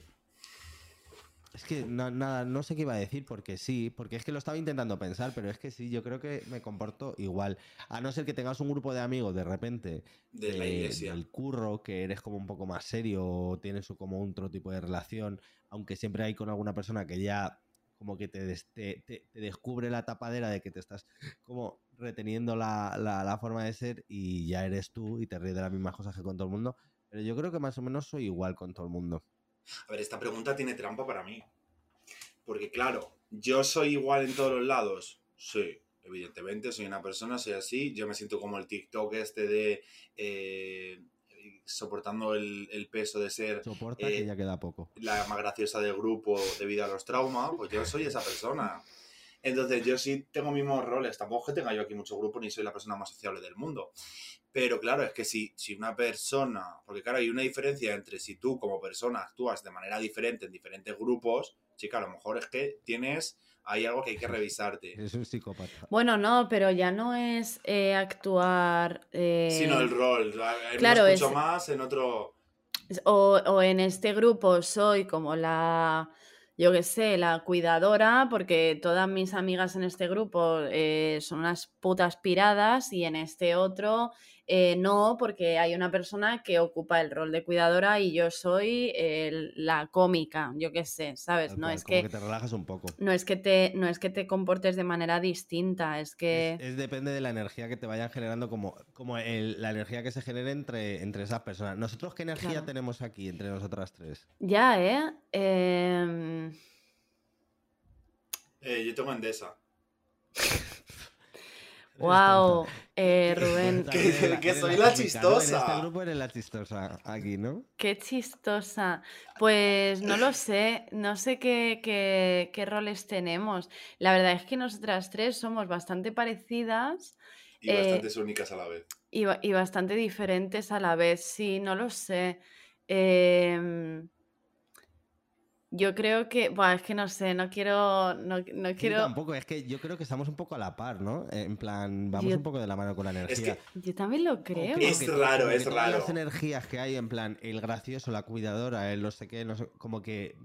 B: es que nada, no sé qué iba a decir porque sí, porque es que lo estaba intentando pensar, pero es que sí, yo creo que me comporto igual. A no ser que tengas un grupo de amigos de repente
C: de, la iglesia.
B: del curro, que eres como un poco más serio o tienes como otro tipo de relación, aunque siempre hay con alguna persona que ya como que te, te, descubre la tapadera de que te estás como reteniendo la, la, forma de ser y ya eres tú y te ríes de las mismas cosas que con todo el mundo. Pero yo creo que más o menos soy igual con todo el mundo.
C: A ver, esta pregunta tiene trampa para mí. Porque claro, yo soy igual en todos los lados. Sí, evidentemente, soy una persona, soy así. Yo me siento como el TikTok este de... Eh, soportando el, peso de ser
B: Soporta que eh, ya queda poco.
C: la más graciosa del grupo debido a los traumas, pues yo soy esa persona. Entonces yo sí tengo mismos roles, tampoco que tenga yo aquí mucho grupo ni soy la persona más sociable del mundo. Pero claro, es que si, si una persona, porque claro, hay una diferencia entre si tú como persona actúas de manera diferente en diferentes grupos, chica, a lo mejor es que tienes hay algo que hay que revisarte.
B: Es un psicópata.
A: Bueno, no, pero ya no es eh, actuar. Eh...
C: Sino el rol. Claro, es... más en otro.
A: O, o, en este grupo soy como la. Yo qué sé, la cuidadora, porque todas mis amigas en este grupo eh, son unas putas piradas y en este otro eh, no, porque hay una persona que ocupa el rol de cuidadora y yo soy la cómica, yo qué sé, ¿sabes? No es que,
B: te relajas un poco.
A: No es que te, no es que te comportes de manera distinta, es que...
B: Es, depende de la energía que te vayan generando, como, como la energía que se genere entre, entre esas personas. ¿Nosotros qué energía tenemos aquí entre nosotras tres?
A: Ya, ¿eh? Em,
C: eh yo tengo Endesa.
A: Wow, eh, Rubén.
C: que, soy la chistosa.
B: En este grupo eres la chistosa aquí, ¿no?
A: Qué chistosa. Pues no lo sé, no sé qué, qué, roles tenemos. La verdad es que nosotras tres somos bastante parecidas.
C: Y bastante únicas a la vez.
A: Y, y, bastante diferentes a la vez, sí, no lo sé. Eh, yo creo que, bueno, es que no sé, no quiero, no, no quiero.
B: tampoco, es que yo creo que estamos un poco a la par, ¿no? En plan, vamos un poco de la mano con la energía.
A: yo también lo creo.
C: Es raro, es raro.
B: Las energías que hay, en plan, el gracioso, la cuidadora, el no sé qué, no sé, como que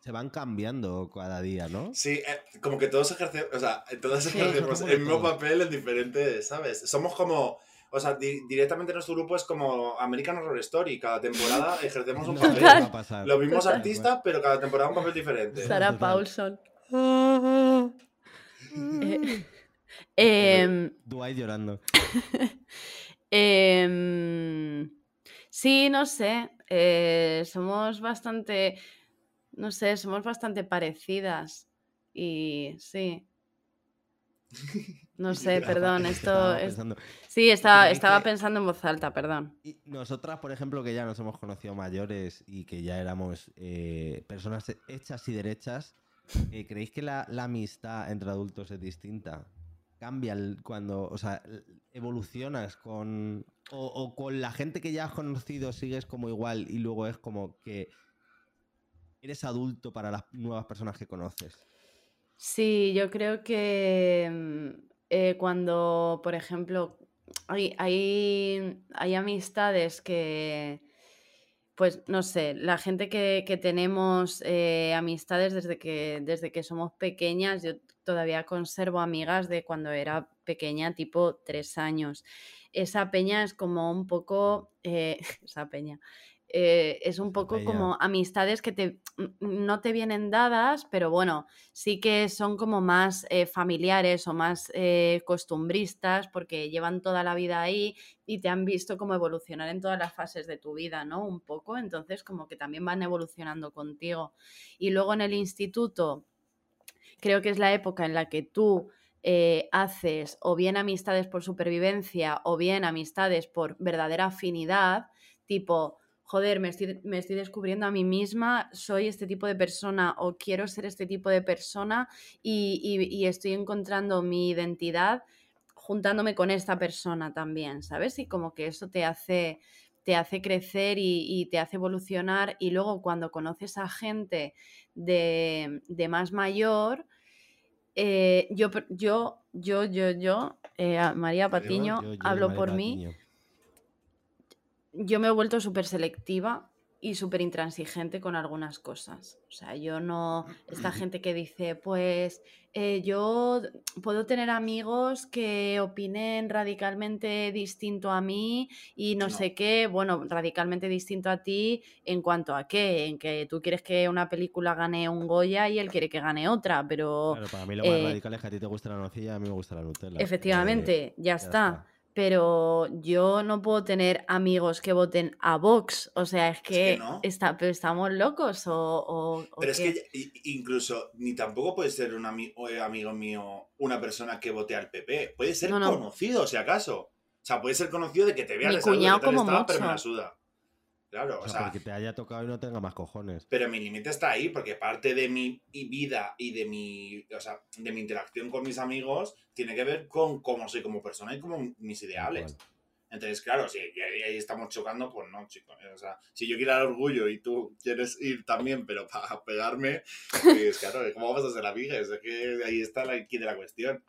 B: se van cambiando cada día, ¿no?
C: Sí, eh, como que todos ejercemos, o sea, todos ejercemos el mismo papel en diferentes, ¿sabes? Somos como o sea, directamente nuestro grupo es como American Horror Story. Cada temporada ejercemos un papel. Los mismos artistas, pero cada temporada un papel diferente.
A: Sarah Paulson. eh,
B: Dwight llorando.
A: Em, sí, no sé. Eh, somos bastante. No sé, somos bastante parecidas. Y sí. No sé, perdón, esto es... Sí, estaba, estaba pensando en voz alta, perdón.
B: Y nosotras, por ejemplo, que ya nos hemos conocido mayores y que ya éramos eh, personas hechas y derechas, eh, ¿creéis que la, amistad entre adultos es distinta? ¿Cambia cuando, o sea, evolucionas con... o con la gente que ya has conocido sigues como igual y luego es como que eres adulto para las nuevas personas que conoces?
A: Sí, yo creo que mm, eh, cuando, por ejemplo, hay, hay, amistades que, pues no sé, la gente que, tenemos eh, amistades desde que, desde que somos pequeñas, yo todavía conservo amigas de cuando era pequeña, tipo tres años. Esa peña es como un poco, eh, esa peña, eh, es un poco como amistades que te, no te vienen dadas, pero bueno, sí que son como más eh, familiares o más eh, costumbristas porque llevan toda la vida ahí y te han visto como evolucionar en todas las fases de tu vida, ¿no? Un poco, entonces como que también van evolucionando contigo. Y luego en el instituto, creo que es la época en la que tú... haces o bien amistades por supervivencia o bien amistades por verdadera afinidad, tipo, joder, me estoy, me estoy descubriendo a mí misma, soy este tipo de persona o quiero ser este tipo de persona y, estoy encontrando mi identidad juntándome con esta persona también, ¿sabes? Y como que eso te hace, te hace crecer y, te hace evolucionar y luego cuando conoces a gente de, más mayor, eh, yo, yo, yo, yo, yo, eh, María Patiño, hablo por mí yo me he vuelto súper selectiva y súper intransigente con algunas cosas. O sea, yo no, esta gente que dice, pues eh, yo puedo tener amigos que opinen radicalmente distinto a mí y no, sé qué, bueno, radicalmente distinto a ti en cuanto a qué, en que tú quieres que una película gane un Goya y él quiere que gane otra, pero...
B: Claro, para mí lo más eh, radical es que a ti te gusta la nocilla y a mí me gusta la Nutella.
A: Efectivamente, eh, ya, está pero yo no puedo tener amigos que voten a Vox. O sea, es que, está, pero estamos locos o...
C: pero es que incluso ni tampoco puede ser un eh, amigo mío una persona que vote al PP. Puede ser conocido, si acaso. O sea, puede ser conocido de que te vea
A: Mi cuñado como mucho.
C: pero me la suda. Claro,
B: o, sea, porque te haya tocado y no tenga más cojones.
C: Pero mi límite está ahí, porque parte de mi vida y de mi, o sea, de mi interacción con mis amigos tiene que ver con cómo soy como persona y como mis ideales. Entonces, claro, si ahí estamos chocando, pues no, chicos. O sea, si yo quiero el orgullo y tú quieres ir también, pero para pegarme, pues claro, ¿cómo vamos a ser amigas? Es que ahí está la, aquí de la cuestión.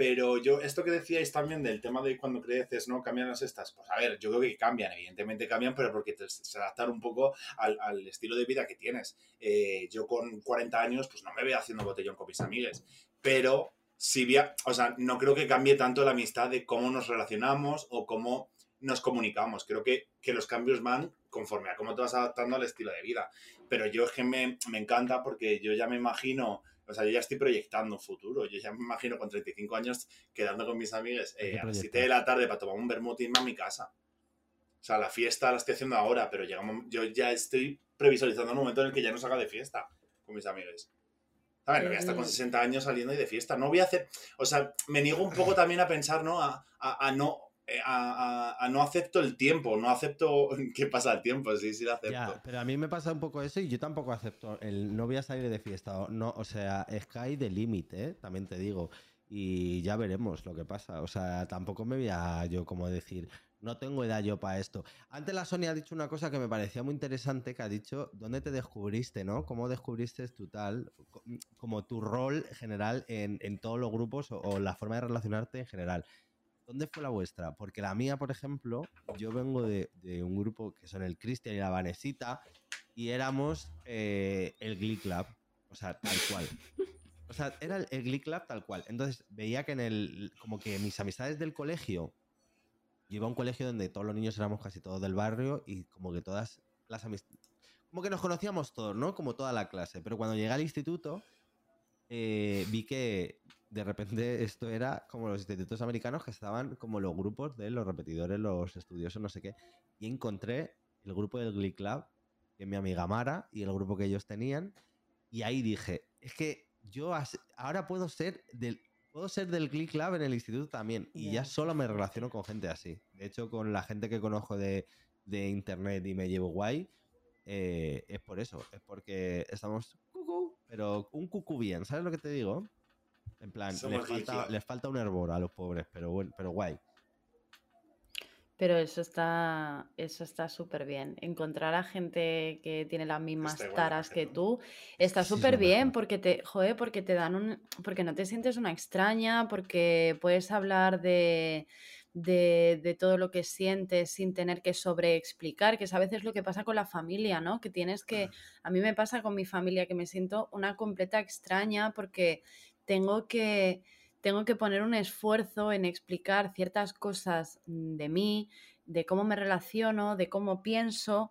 C: Pero yo, esto que decíais también del tema de cuando creces, ¿no? Cambian las estas. Pues a ver, yo creo que cambian, evidentemente cambian, pero porque te, se adaptan un poco al, al, estilo de vida que tienes. Eh, yo con 40 años, pues no me veo haciendo botellón con mis amigas. Pero si via, o sea, no creo que cambie tanto la amistad de cómo nos relacionamos o cómo nos comunicamos. Creo que, que los cambios van conforme a cómo te vas adaptando al estilo de vida. Pero yo es que me, me encanta porque yo ya me imagino o sea, yo ya estoy proyectando un futuro. Yo ya me imagino con 35 años quedando con mis amigas eh, a las 7 de la tarde para tomar un vermut y irme a mi casa. O sea, la fiesta la estoy haciendo ahora, pero llegamos, yo ya estoy previsualizando un momento en el que ya no salga de fiesta con mis amigos. ¿Sabes? voy a estar con 60 años saliendo y de fiesta. No voy a hacer. O sea, me niego un poco también a pensar, ¿no? a, a no eh, a, no acepto el tiempo, no acepto que pasa el tiempo, sí, sí lo acepto.
B: pero a mí me pasa un poco eso y yo tampoco acepto el no voy a salir de fiesta, no, o sea, Sky de límite, ¿eh? también te digo, y ya veremos lo que pasa, o sea, tampoco me voy a yo como decir, no tengo edad yo para esto. Antes la Sonia ha dicho una cosa que me parecía muy interesante, que ha dicho, ¿dónde te descubriste, no? ¿Cómo descubriste tu tal, como tu rol general en, todos los grupos o la forma de relacionarte en general? ¿Dónde fue la vuestra? Porque la mía, por ejemplo, yo vengo de, un grupo que son el Cristian y la Vanesita y éramos eh, el Glee Club. O sea, tal cual. O sea, era el, Glee Club tal cual. Entonces veía que en el. Como que mis amistades del colegio. Yo iba a un colegio donde todos los niños éramos casi todos del barrio y como que todas las amistades. Como que nos conocíamos todos, ¿no? Como toda la clase. Pero cuando llegué al instituto, eh, vi que de repente esto era como los institutos americanos que estaban como los grupos de los repetidores, los estudiosos, no sé qué. Y encontré el grupo del Glee Club, que es mi amiga Mara, y el grupo que ellos tenían. Y ahí dije, es que yo ahora puedo ser del, puedo ser del Glee Club en el instituto también. Y ya solo me relaciono con gente así. De hecho, con la gente que conozco de, internet y me llevo guay, eh, es por eso. Es porque estamos cucú, pero un cucú bien. ¿Sabes lo que te digo? En plan, les falta, un hervor a los pobres, pero, bueno, pero guay.
A: Pero eso está eso está súper bien. Encontrar a gente que tiene las mismas taras que tú está súper bien porque te, joder, porque te dan un, porque no te sientes una extraña, porque puedes hablar de, de, de todo lo que sientes sin tener que sobreexplicar, que es a veces lo que pasa con la familia, ¿no? Que tienes que, a mí me pasa con mi familia que me siento una completa extraña porque tengo que, tengo que poner un esfuerzo en explicar ciertas cosas de mí, de cómo me relaciono, de cómo pienso,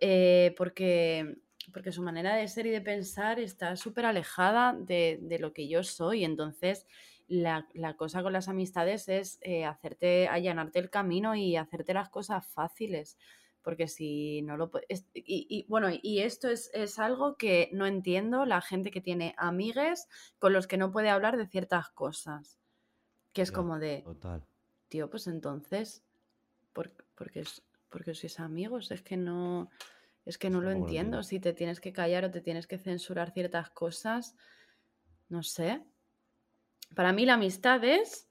A: eh, porque, porque su manera de ser y de pensar está súper alejada de, lo que yo soy. Entonces, la, cosa con las amistades es eh, hacerte, allanarte el camino y hacerte las cosas fáciles porque si no lo puedes... Y, bueno, y esto es, algo que no entiendo la gente que tiene amigues con los que no puede hablar de ciertas cosas. Que es como de... Total. Tío, pues entonces, ¿por, porque, porque sois amigos? Es que no... Es que no lo entiendo. Si te tienes que callar o te tienes que censurar ciertas cosas, no sé. Para mí la amistad es,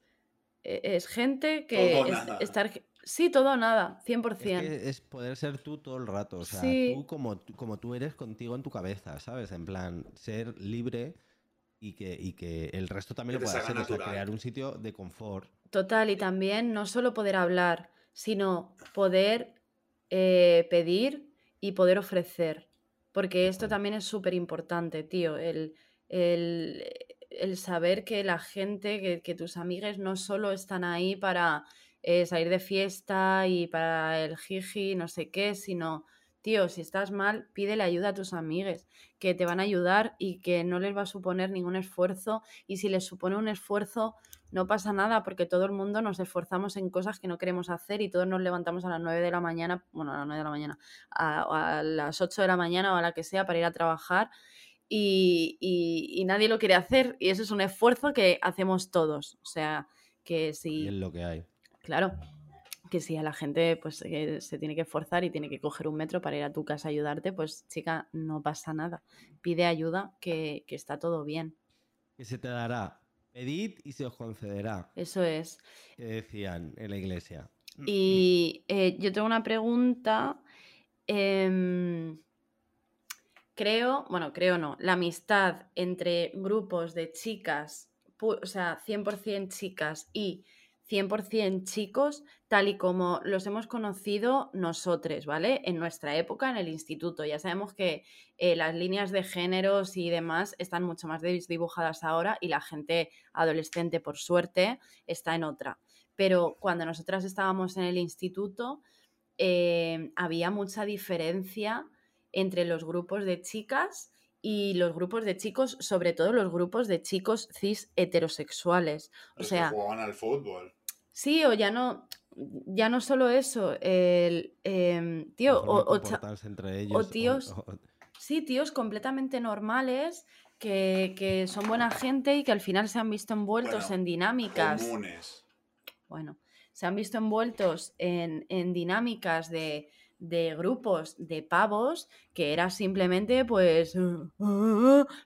A: e, es gente que estar Sí, todo o nada, 100%.
B: Es, es poder ser tú todo el rato, o sea, tú como, como tú eres contigo en tu cabeza, ¿sabes? En plan, ser libre y que, y que el resto también lo pueda hacer, o sea, crear un sitio de confort.
A: Total, y también no solo poder hablar, sino poder eh, pedir y poder ofrecer. Porque esto también es súper importante, tío. El, el, el, saber que la gente, que, que, tus amigas no solo están ahí para eh, salir de fiesta y para el jiji, no sé qué, sino, tío, si estás mal, pídele ayuda a tus amigues, que te van a ayudar y que no les va a suponer ningún esfuerzo. Y si les supone un esfuerzo, no pasa nada porque todo el mundo nos esforzamos en cosas que no queremos hacer y todos nos levantamos a las 9 de la mañana, bueno, a las 9 de la mañana, a, a las 8 de la mañana o a la que sea para ir a trabajar y, y, y, nadie lo quiere hacer y eso es un esfuerzo que hacemos todos. O sea, que si...
B: Y es lo que hay.
A: Claro, que si a la gente pues eh, se tiene que esforzar y tiene que coger un metro para ir a tu casa a ayudarte, pues chica, no pasa nada. Pide ayuda que, que está todo bien.
B: Que se te dará Pedid y se os concederá.
A: Eso es.
B: Que decían en la iglesia.
A: Y eh, yo tengo una pregunta. Eh, creo, bueno, creo no, la amistad entre grupos de chicas, o sea, 100% chicas y 100% chicos, tal y como los hemos conocido nosotros, ¿vale? En nuestra época, en el instituto. Ya sabemos que eh, las líneas de géneros y demás están mucho más desdibujadas ahora y la gente adolescente, por suerte, está en otra. Pero cuando nosotras estábamos en el instituto, eh, había mucha diferencia entre los grupos de chicas y los grupos de chicos, sobre todo los grupos de chicos cis heterosexuales. O
C: Los
A: sea,
C: que jugaban al fútbol.
A: Sí, o ya no, ya no solo eso, el em, tío, o, o,
B: entre ellos,
A: o, tíos, o, sí, tíos completamente normales que, que, son buena gente y que al final se han visto envueltos
C: Bueno,
A: en dinámicas.
C: Comunes.
A: Bueno, se han visto envueltos en, en dinámicas de, de grupos de pavos que era simplemente pues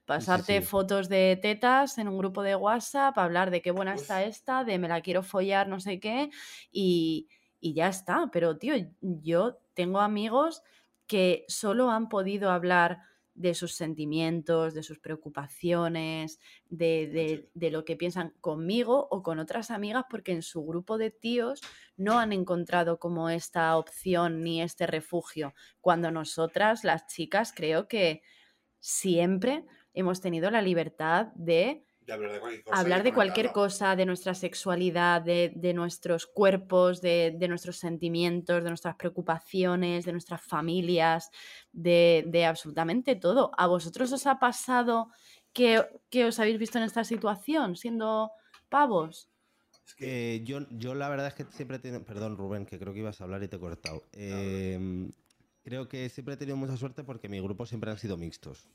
A: pasarte
B: Sí, sí, sí.
A: fotos de tetas en un grupo de WhatsApp, hablar de qué buena
C: Uf.
A: está esta, de me la quiero follar, no sé qué, y, y ya está. Pero tío, yo tengo amigos que solo han podido hablar de sus sentimientos, de sus preocupaciones, de, de, de lo que piensan conmigo o con otras amigas, porque en su grupo de tíos no han encontrado como esta opción ni este refugio. Cuando nosotras, las chicas, creo que siempre hemos tenido la libertad de
C: De hablar de cualquier cosa.
A: hablar de cualquier
C: comentarlo.
A: cosa, de nuestra sexualidad, de, de nuestros cuerpos, de, de nuestros sentimientos, de nuestras preocupaciones, de nuestras familias, de, de absolutamente todo. ¿A vosotros os ha pasado que, que os habéis visto en esta situación siendo pavos?
C: Es que,
B: Eh, yo, yo la verdad es que siempre he tenido. Perdón, Rubén, que creo que ibas a hablar y te he cortado. Eh, creo que siempre he tenido mucha suerte porque mi grupo siempre han sido mixtos.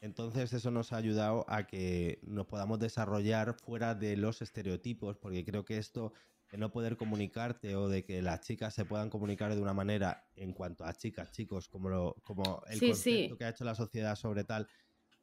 B: Entonces eso nos ha ayudado a que nos podamos desarrollar fuera de los estereotipos, porque creo que esto de no poder comunicarte o de que las chicas se puedan comunicar de una manera en cuanto a chicas, chicos, como, lo, como el
A: Sí,
B: concepto
A: sí.
B: que ha hecho la sociedad sobre tal,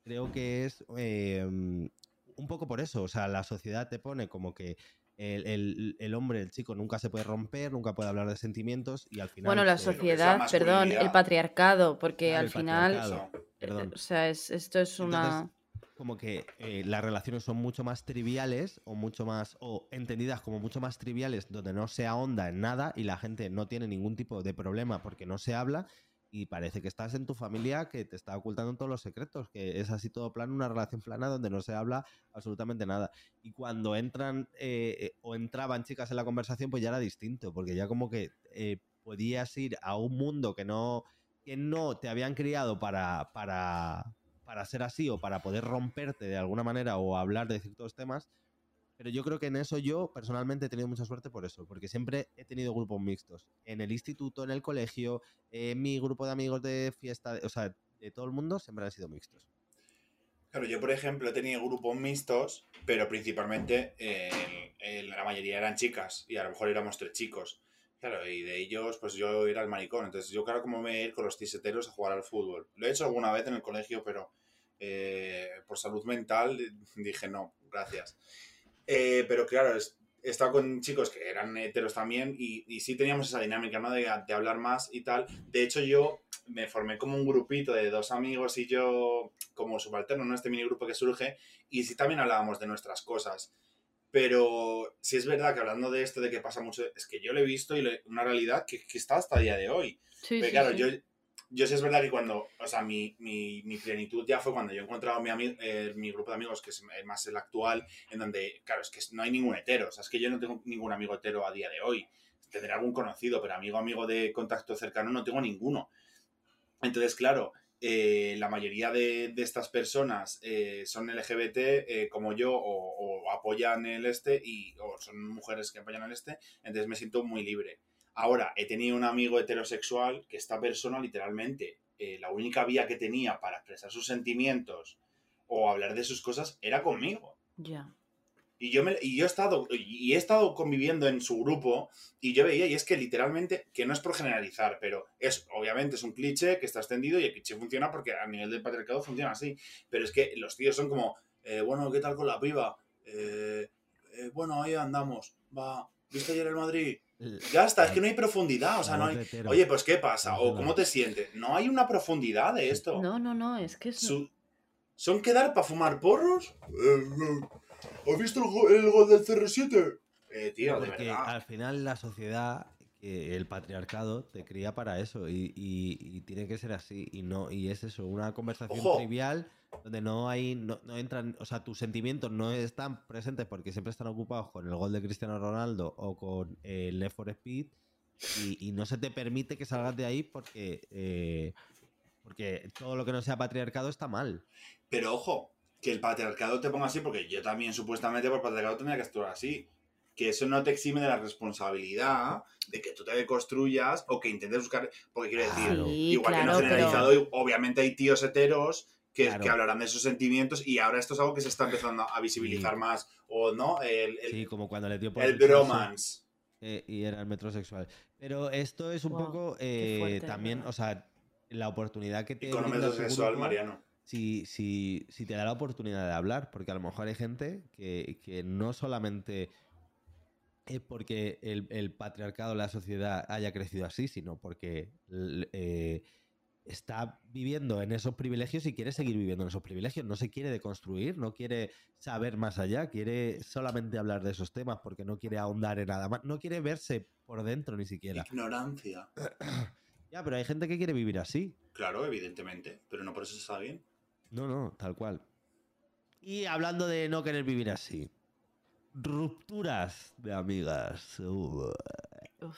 B: creo que es eh, un poco por eso. O sea, la sociedad te pone como que el, el- el hombre, el chico, nunca se puede romper, nunca puede hablar de sentimientos y al final.
A: Bueno, la sociedad, perdón, el patriarcado, porque
B: Claro,
A: al final,
B: patriarcado, perdón.
A: o sea, es, esto es una...
B: Entonces, como que eh, las relaciones son mucho más triviales o mucho más o entendidas como mucho más triviales donde no se ahonda en nada y la gente no tiene ningún tipo de problema porque no se habla y parece que estás en tu familia que te está ocultando todos los secretos, que es así todo plano, una relación plana donde no se habla absolutamente nada. Y cuando entran eh, eh, o entraban chicas en la conversación, pues ya era distinto, porque ya como que eh, podías ir a un mundo que no, que no te habían criado para, para, para ser así o para poder romperte de alguna manera o hablar de ciertos temas. Pero yo creo que en eso yo personalmente he tenido mucha suerte por eso, porque siempre he tenido grupos mixtos. En el instituto, en el colegio, en mi grupo de amigos de fiesta, o sea, de todo el mundo siempre han sido mixtos.
C: Claro, yo por ejemplo he tenido grupos mixtos, pero principalmente eh, la mayoría eran chicas y a lo mejor éramos tres chicos. Claro, y de ellos pues yo era el maricón, entonces yo claro cómo me a ir con los tiseteros a jugar al fútbol. Lo he hecho alguna vez en el colegio, pero eh, por salud mental dije no, gracias. Eh, pero claro, es- he estado con chicos que eran heteros también y, y sí teníamos esa dinámica, ¿no? De, de hablar más y tal. De hecho, yo me formé como un grupito de dos amigos y yo como subalterno, ¿no? Este mini grupo que surge y sí también hablábamos de nuestras cosas. Pero sí es verdad que hablando de esto, de que pasa mucho, es que yo lo he visto y lo- una realidad que, que está hasta el día de hoy.
A: Sí,
C: Pero
A: sí,
C: claro,
A: sí.
C: yo, yo sí es verdad que cuando, o sea, mi, mi, mi plenitud ya fue cuando yo he encontrado mi, ami- eh, mi grupo de amigos, que es más el actual, en donde, claro, es que no hay ningún hetero, o sea, es que yo no tengo ningún amigo hetero a día de hoy. Tendré algún conocido, pero amigo, amigo de contacto cercano no tengo ninguno. Entonces, claro, eh, la mayoría de, estas personas eh, son LGBT eh, como yo o, apoyan el este y o son mujeres que apoyan el este, entonces me siento muy libre. Ahora, he tenido un amigo heterosexual que esta persona literalmente, la única vía que tenía para expresar sus sentimientos o hablar de sus cosas era conmigo.
A: Ya.
C: Y yo, me, y yo he estado y he estado conviviendo en su grupo y yo veía, y es que literalmente, que no es por generalizar, pero es obviamente es un cliché que está extendido y el cliché funciona porque a nivel del patriarcado funciona así. Pero es que los tíos son como, eh, bueno, ¿qué tal con la piba? Eh, eh, bueno, ahí andamos. Va, ¿viste ayer el Madrid? Ya está, es que no hay profundidad, o sea, no hay... Oye, pues ¿qué pasa? ¿O cómo te sientes? No hay una profundidad de esto.
A: No, no, no, es que es...
C: Su- ¿Son quedar para fumar porros? ¿Has visto el, go- el gol del CR7? Eh, tío, de
B: Porque
C: verdad.
B: al final la sociedad, que el patriarcado, te cría para eso y, y- y tiene que ser así. Y no y es eso, una conversación
C: Ojo.
B: trivial donde no hay, no, no entran, o sea, tus sentimientos no están presentes porque siempre están ocupados con el gol de Cristiano Ronaldo o con el Left 4 Speed y, y no se te permite que salgas de ahí porque, eh, porque todo lo que no sea patriarcado está mal.
C: Pero ojo, que el patriarcado te ponga así, porque yo también supuestamente por patriarcado tendría que actuar así. Que eso no te exime de la responsabilidad de que tú te deconstruyas o que intentes buscar. Porque quiero decir,
B: Claro.
A: Sí,
C: igual que no
A: claro, pero...
C: generalizado, y obviamente hay tíos heteros que,
B: Claro.
C: que hablarán de sus sentimientos y ahora esto es algo que se está empezando a visibilizar
B: Sí.
C: más. O no, el, el,
B: Sí, como cuando le dio por
C: el
B: ducharse.
C: bromance.
B: Eh, y era el metrosexual. Pero esto es un
A: Guau,
B: poco eh,
A: fuerte,
B: también,
A: verdad.
B: o sea, la oportunidad que te
C: Y con
B: brinda tu
C: sexual,
B: grupo,
C: Mariano.
B: Si, si, si te da la oportunidad de hablar, porque a lo mejor hay gente que, que no solamente es porque el, el patriarcado, la sociedad haya crecido así, sino porque eh, está viviendo en esos privilegios y quiere seguir viviendo en esos privilegios. No se quiere deconstruir, no quiere saber más allá, quiere solamente hablar de esos temas porque no quiere ahondar en nada más, no quiere verse por dentro ni siquiera.
C: Ignorancia.
B: Ya, pero hay gente que quiere vivir así.
C: Claro, evidentemente, pero no por eso está bien.
B: No, no, tal cual. Y hablando de no querer vivir así. Rupturas de amigas.
A: Uf.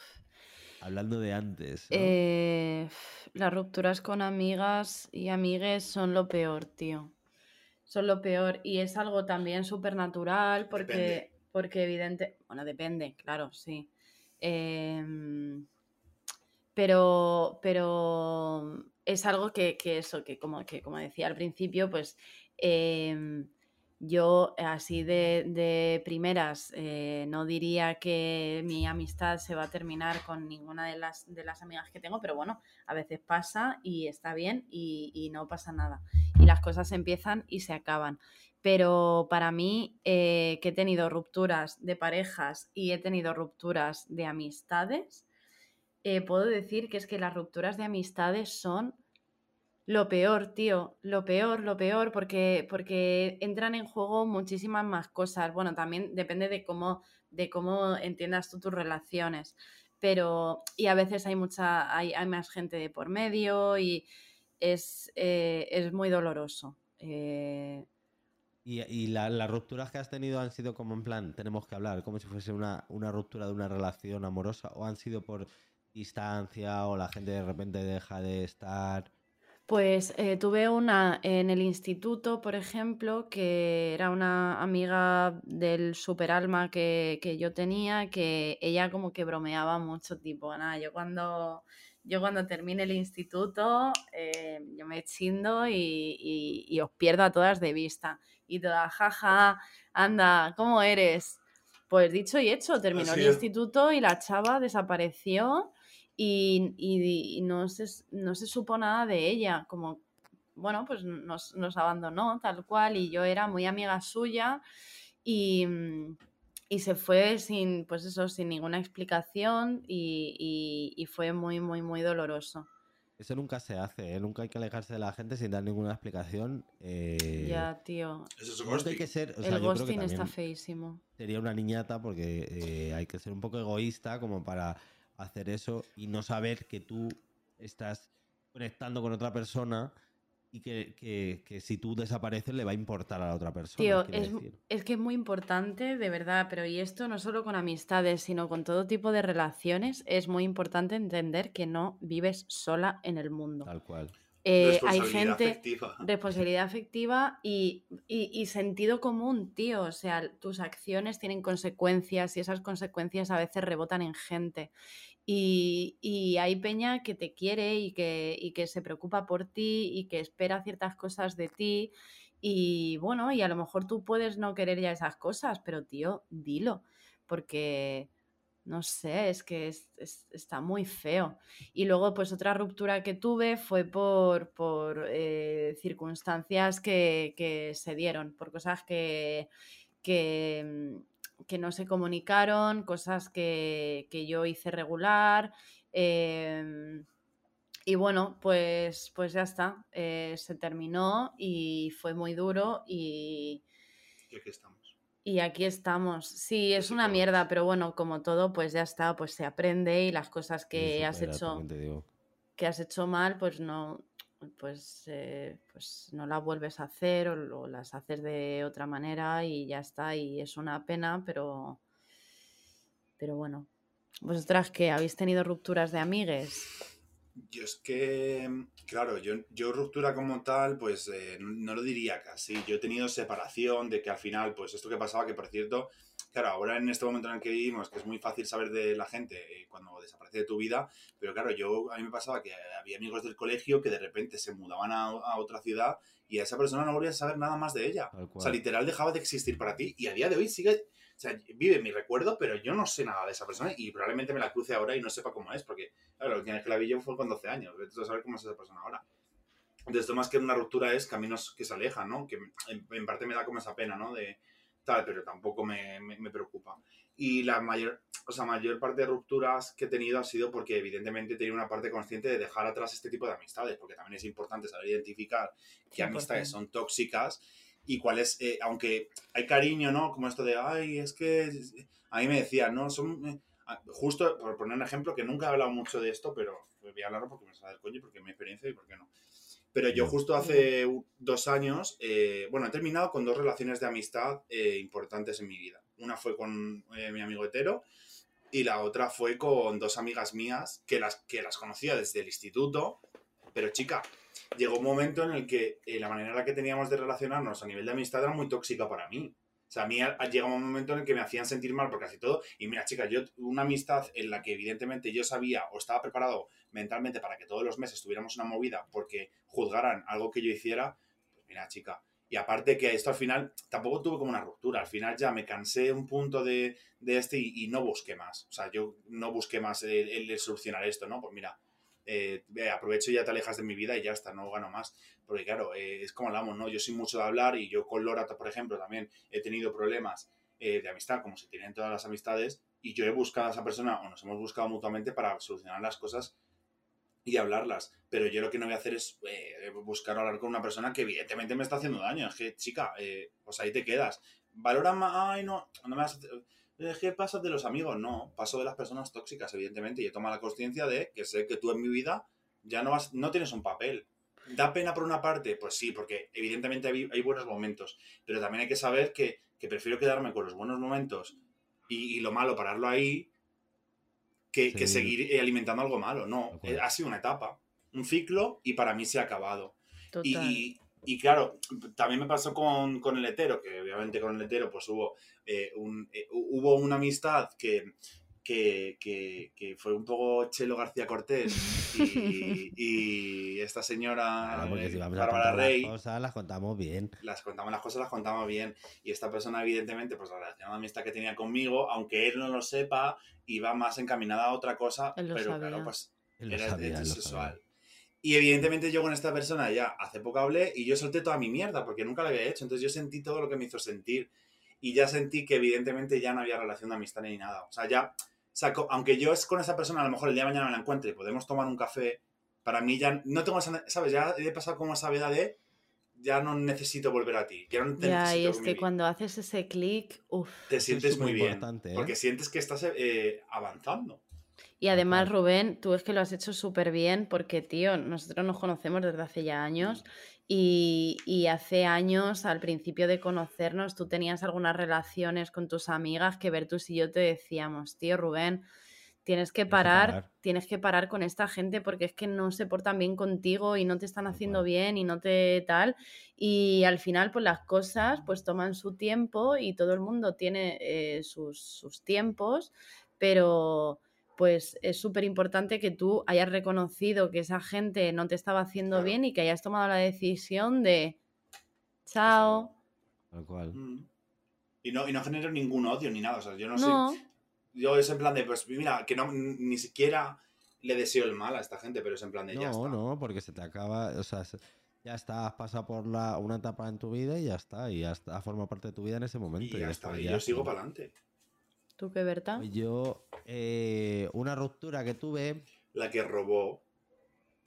B: hablando de antes. ¿no?
A: Eh, las rupturas con amigas y amigues son lo peor, tío. Son lo peor. Y es algo también súper natural porque,
C: Depende.
A: porque evidente... Bueno, depende, claro, sí. Em, pero, pero es algo que, que eso, que como, que como decía al principio, pues em, yo así de, de primeras eh, no diría que mi amistad se va a terminar con ninguna de las, de las amigas que tengo, pero bueno, a veces pasa y está bien y, no pasa nada. Y las cosas empiezan y se acaban. Pero para mí, eh, que he tenido rupturas de parejas y he tenido rupturas de amistades, eh, puedo decir que es que las rupturas de amistades son lo peor, tío, lo peor, lo peor, porque, porque entran en juego muchísimas más cosas. Bueno, también depende de cómo, de cómo entiendas tú tus relaciones. Pero, y a veces hay mucha, hay, hay más gente de por medio y es, eh, es muy doloroso. Eh,
B: Y, y la- las rupturas que has tenido han sido como en plan, tenemos que hablar, como si fuese una, una ruptura de una relación amorosa, o han sido por distancia, o la gente de repente deja de estar.
A: Pues eh, tuve una en el instituto, por ejemplo, que era una amiga del superalma que, que yo tenía, que ella como que bromeaba mucho, tipo, nada, yo cuando, yo cuando termine el instituto, eh, yo me chindo y, y- y os pierdo a todas de vista. Y toda, jaja, anda, ¿cómo eres? Pues dicho y hecho, terminó
C: Así
A: el
C: es.
A: instituto y la chava desapareció y, y- y no, se, no se supo nada de ella, como, bueno, pues nos, nos abandonó tal cual y yo era muy amiga suya y, mm, y se fue sin, pues eso, sin ninguna explicación y, y- y fue muy, muy, muy doloroso.
B: Eso nunca se hace, ¿eh? nunca hay que alejarse de la gente sin dar ninguna explicación. eh,
A: Ya, tío,
C: Eso es
B: hay
C: ghosting.
B: que ser, o sea,
A: el
B: yo creo que
A: ghosting está feísimo.
B: sería una niñata porque eh, hay que ser un poco egoísta como para hacer eso y no saber que tú estás conectando con otra persona y que, si tú desapareces le va a importar a la otra persona.
A: Tío, es, es, que es muy importante, de verdad, pero y esto no solo con amistades, sino con todo tipo de relaciones, es muy importante entender que no vives sola en el mundo.
B: Tal cual.
A: Eh, hay gente, responsabilidad afectiva y, sentido común, tío. O sea, tus acciones tienen consecuencias y esas consecuencias a veces rebotan en gente. Y, hay peña que te quiere y que, y que se preocupa por ti y que espera ciertas cosas de ti. Y bueno, y a lo mejor tú puedes no querer ya esas cosas, pero tío, dilo. Porque no sé, es que está muy feo. Y luego, pues otra ruptura que tuve fue por, por eh, circunstancias que, se dieron, por cosas que, que, mm, no se comunicaron, cosas que, yo hice regular. Em, y bueno, pues, pues ya está, eh, se terminó y fue muy duro. Y
C: aquí estamos.
A: Y aquí estamos. Sí, es una mierda, pero bueno, como todo, pues ya está, pues se aprende y las cosas que has hecho que has hecho mal, pues no, pues, eh, pues no las vuelves a hacer o, las haces de otra manera y ya está. Y es una pena, pero, pero bueno. ¿Vosotras que habéis tenido rupturas de amigues?
C: Yo es que, claro, yo, yo ruptura como tal, pues eh, no lo diría casi. Yo he tenido separación de que al final, pues esto que pasaba, que por cierto, claro, ahora en este momento en el que vivimos, que es muy fácil saber de la gente eh, cuando desaparece de tu vida, pero claro, yo a mí me pasaba que había amigos del colegio que de repente se mudaban a, a otra ciudad y a esa persona no volvías a saber nada más de ella. O sea, literal dejaba de existir para ti y a día de hoy sigue o sea, vive mi recuerdo, pero yo no sé nada de esa persona y probablemente me la cruce ahora y no sepa cómo es, porque, claro, lo que la vi yo fue con 12 años, entonces saber cómo es esa persona ahora. Entonces, más que una ruptura es caminos que se alejan, ¿no? Que en, parte me da como esa pena, ¿no? De tal, pero tampoco me, me, preocupa. Y la mayor, o sea, mayor parte de rupturas que he tenido ha sido porque evidentemente he tenido una parte consciente de dejar atrás este tipo de amistades, porque también es importante saber identificar qué amistades son tóxicas y cuál es, eh, aunque hay cariño, ¿no? Como esto de, ay, es que a mí me decían, ¿no? Son, eh, justo, por poner un ejemplo, que nunca he hablado mucho de esto, pero voy a hablarlo porque me sale del coño, porque es mi experiencia y por qué no. Pero yo justo hace dos años, eh, bueno, he terminado con dos relaciones de amistad importantes en mi vida. Una fue con mi amigo hetero y la otra fue con dos amigas mías que las, que las conocía desde el instituto. Pero chica, llegó un momento en el que eh, la manera en la que teníamos de relacionarnos a nivel de amistad era muy tóxica para mí. O sea, a mí llegó un momento en el que me hacían sentir mal por casi todo. Y mira, chicas, yo una amistad en la que evidentemente yo sabía o estaba preparado mentalmente para que todos los meses tuviéramos una movida porque juzgaran algo que yo hiciera, pues mira, chica. Y aparte que esto al final tampoco tuve como una ruptura. Al final ya me cansé un punto de, este y, no busqué más. O sea, yo no busqué más el solucionar esto, ¿no? Pues mira, eh, aprovecho y ya te alejas de mi vida y ya está, no gano más. Porque claro, eh, es como hablamos, ¿no? Yo soy mucho de hablar y yo con Lora, por ejemplo, también he tenido problemas eh, de amistad, como se tienen todas las amistades, y yo he buscado a esa persona o nos hemos buscado mutuamente para solucionar las cosas y hablarlas. Pero yo lo que no voy a hacer es buscar hablar con una persona que evidentemente me está haciendo daño. Es que, chica, pues ahí te quedas. Valora más, ay, no, no me vas a ¿qué pasa de los amigos? No, paso de las personas tóxicas, evidentemente, y he tomado la conciencia de que sé que tú en mi vida ya no, vas, no tienes un papel. ¿Da pena por una parte? Pues sí, porque evidentemente hay, buenos momentos, pero también hay que saber que, prefiero quedarme con los buenos momentos y, lo malo pararlo ahí que, seguir alimentando algo malo. No, ha sido una etapa, un ciclo y para mí se ha acabado. Y, y claro, también me pasó con, con, el hetero, que obviamente con el hetero pues hubo, eh, un, eh, hubo una amistad que, que, que, fue un poco Chelo García Cortés y, y esta señora
B: eh, Bárbara Rey. Las cosas las contamos bien.
C: Las contamos las cosas, las contamos bien. Y esta persona, evidentemente, pues la relación de amistad que tenía conmigo, aunque él no lo sepa, iba más encaminada a otra cosa, pero claro, pues era sexual. Y evidentemente yo con esta persona ya hace poco hablé y yo solté toda mi mierda porque nunca la había hecho. Entonces yo sentí todo lo que me hizo sentir. Y ya sentí que evidentemente ya no había relación de amistad ni nada. O sea, ya, saco, aunque yo es con esa persona, a lo mejor el día de mañana me la encuentre y podemos tomar un café, para mí ya no tengo esa, ¿sabes? Ya he pasado como esa vida de ya no necesito volver a ti. Ya, no
A: ya y es que cuando haces ese clic,
C: te sientes muy bien. ¿eh? Porque sientes que estás eh, avanzando.
A: Y además, Rubén, tú es que lo has hecho súper bien porque, tío, nosotros nos conocemos desde hace ya años y, y, hace años, al principio de conocernos, tú tenías algunas relaciones con tus amigas que Bertus y yo te decíamos, tío, Rubén, tienes que parar, tienes que parar con esta gente porque es que no se portan bien contigo y no te están haciendo bien y no te tal. Y al final, pues las cosas pues toman su tiempo y todo el mundo tiene eh, sus, sus tiempos, pero pues es súper importante que tú hayas reconocido que esa gente no te estaba haciendo bien y que hayas tomado la decisión de chao.
B: Tal cual.
C: Mm. Y no, y no genero ningún odio ni nada. O sea, yo no, sé. Yo es en plan de, pues mira, que no ni siquiera le deseo el mal a esta gente, pero es en plan de
B: no,
C: ya está.
B: No, no, porque se te acaba. O sea, ya está, has pasado por la, una etapa en tu vida y ya está. Y ya está, forma parte de tu vida en ese momento.
C: Y ya, está. Y yo sigo para adelante.
A: ¿Tú qué, Berta?
B: Pues yo, eh, una ruptura que tuve.
C: La que robó.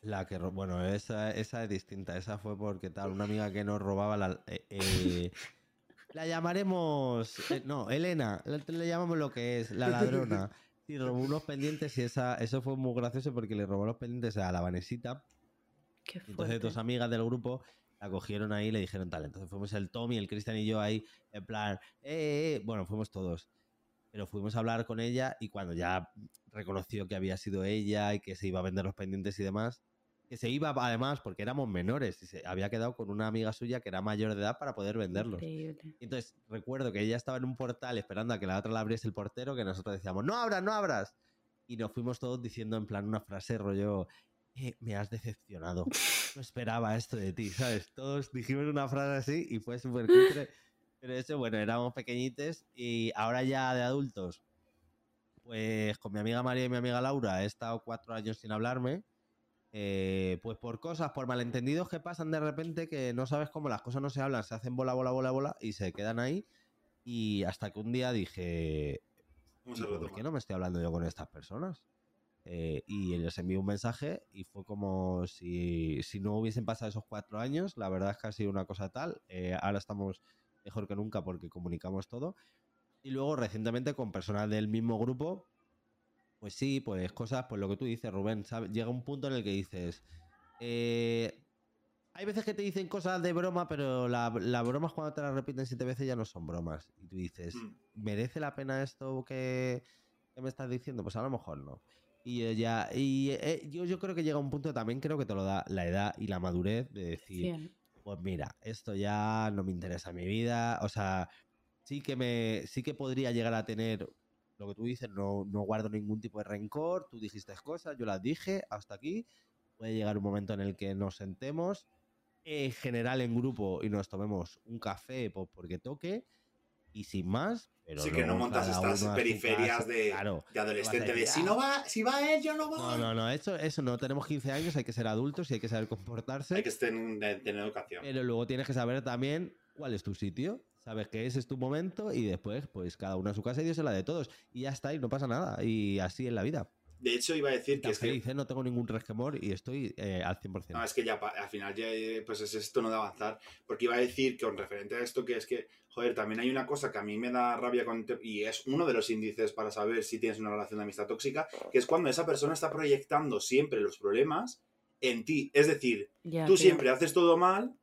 B: La que bueno, esa, esa es distinta. Esa fue porque tal, una amiga que nos robaba la. Eh, eh, la llamaremos. no, Elena, le llamamos lo que es, la ladrona. Y robó unos pendientes y esa, eso fue muy gracioso porque le robó los pendientes a la Vanesita.
A: Qué
B: Entonces dos amigas del grupo la cogieron ahí y le dijeron tal. Entonces fuimos el Tommy, el Cristian y yo ahí, en plan, eh, bueno, fuimos todos pero fuimos a hablar con ella y cuando ya reconoció que había sido ella y que se iba a vender los pendientes y demás, que se iba además porque éramos menores y se había quedado con una amiga suya que era mayor de edad para poder venderlos. entonces recuerdo que ella estaba en un portal esperando a que la otra la abriese el portero, que nosotros decíamos, no abras, no abras. Y nos fuimos todos diciendo en plan una frase rollo, eh, me has decepcionado. No esperaba esto de ti, ¿sabes? Todos dijimos una frase así y fue súper cutre. Pero eso, bueno, éramos pequeñitos y ahora ya de adultos, pues con mi amiga María y mi amiga Laura he estado cuatro años sin hablarme. Eh, pues por cosas, por malentendidos que pasan de repente que no sabes cómo las cosas no se hablan, se hacen bola, bola, bola, bola y se quedan ahí. Y hasta que un día dije, ¿por qué no me estoy hablando yo con estas personas? Eh, y les envié un mensaje y fue como si, si, no hubiesen pasado esos cuatro años. La verdad es que ha sido una cosa tal. Eh, ahora estamos mejor que nunca porque comunicamos todo. Y luego recientemente con personas del mismo grupo, pues sí, pues cosas, pues lo que tú dices, Rubén, llega un punto en el que dices, eh, hay veces que te dicen cosas de broma, pero la, la broma es cuando te las repiten siete veces ya no son bromas. Y tú dices, mm. ¿merece la pena esto que, me estás diciendo? Pues a lo mejor no. Y ya, y eh, yo, yo creo que llega un punto también, creo que te lo da la edad y la madurez de decir, pues mira, esto ya no me interesa en mi vida. O sea, sí que me, sí que podría llegar a tener lo que tú dices, no, no guardo ningún tipo de rencor, tú dijiste cosas, yo las dije, hasta aquí. Puede llegar un momento en el que nos sentemos, en general en grupo, y nos tomemos un café porque toque, y sin más. Pero
C: sí, que no montas estas periferias de, de, adolescente de si no va, si va él, yo no voy.
B: No, no, no, eso, eso no. Tenemos 15 años, hay que ser adultos y hay que saber comportarse.
C: Hay que tener, tener educación.
B: Pero luego tienes que saber también cuál es tu sitio. Sabes que ese es tu momento y después, pues cada uno a su casa y Dios es la de todos. Y ya está, y no pasa nada. Y así es la vida.
C: De hecho, iba a decir que es
B: que... ¿eh? no tengo ningún resquemor y estoy eh, al 100%.
C: No, es que ya al final ya eh, pues es esto no de avanzar. Porque iba a decir que con referente a esto, que es que, joder, también hay una cosa que a mí me da rabia con... Y es uno de los índices para saber si tienes una relación de amistad tóxica, que es cuando esa persona está proyectando siempre los problemas en ti. Es decir, tú siempre haces todo mal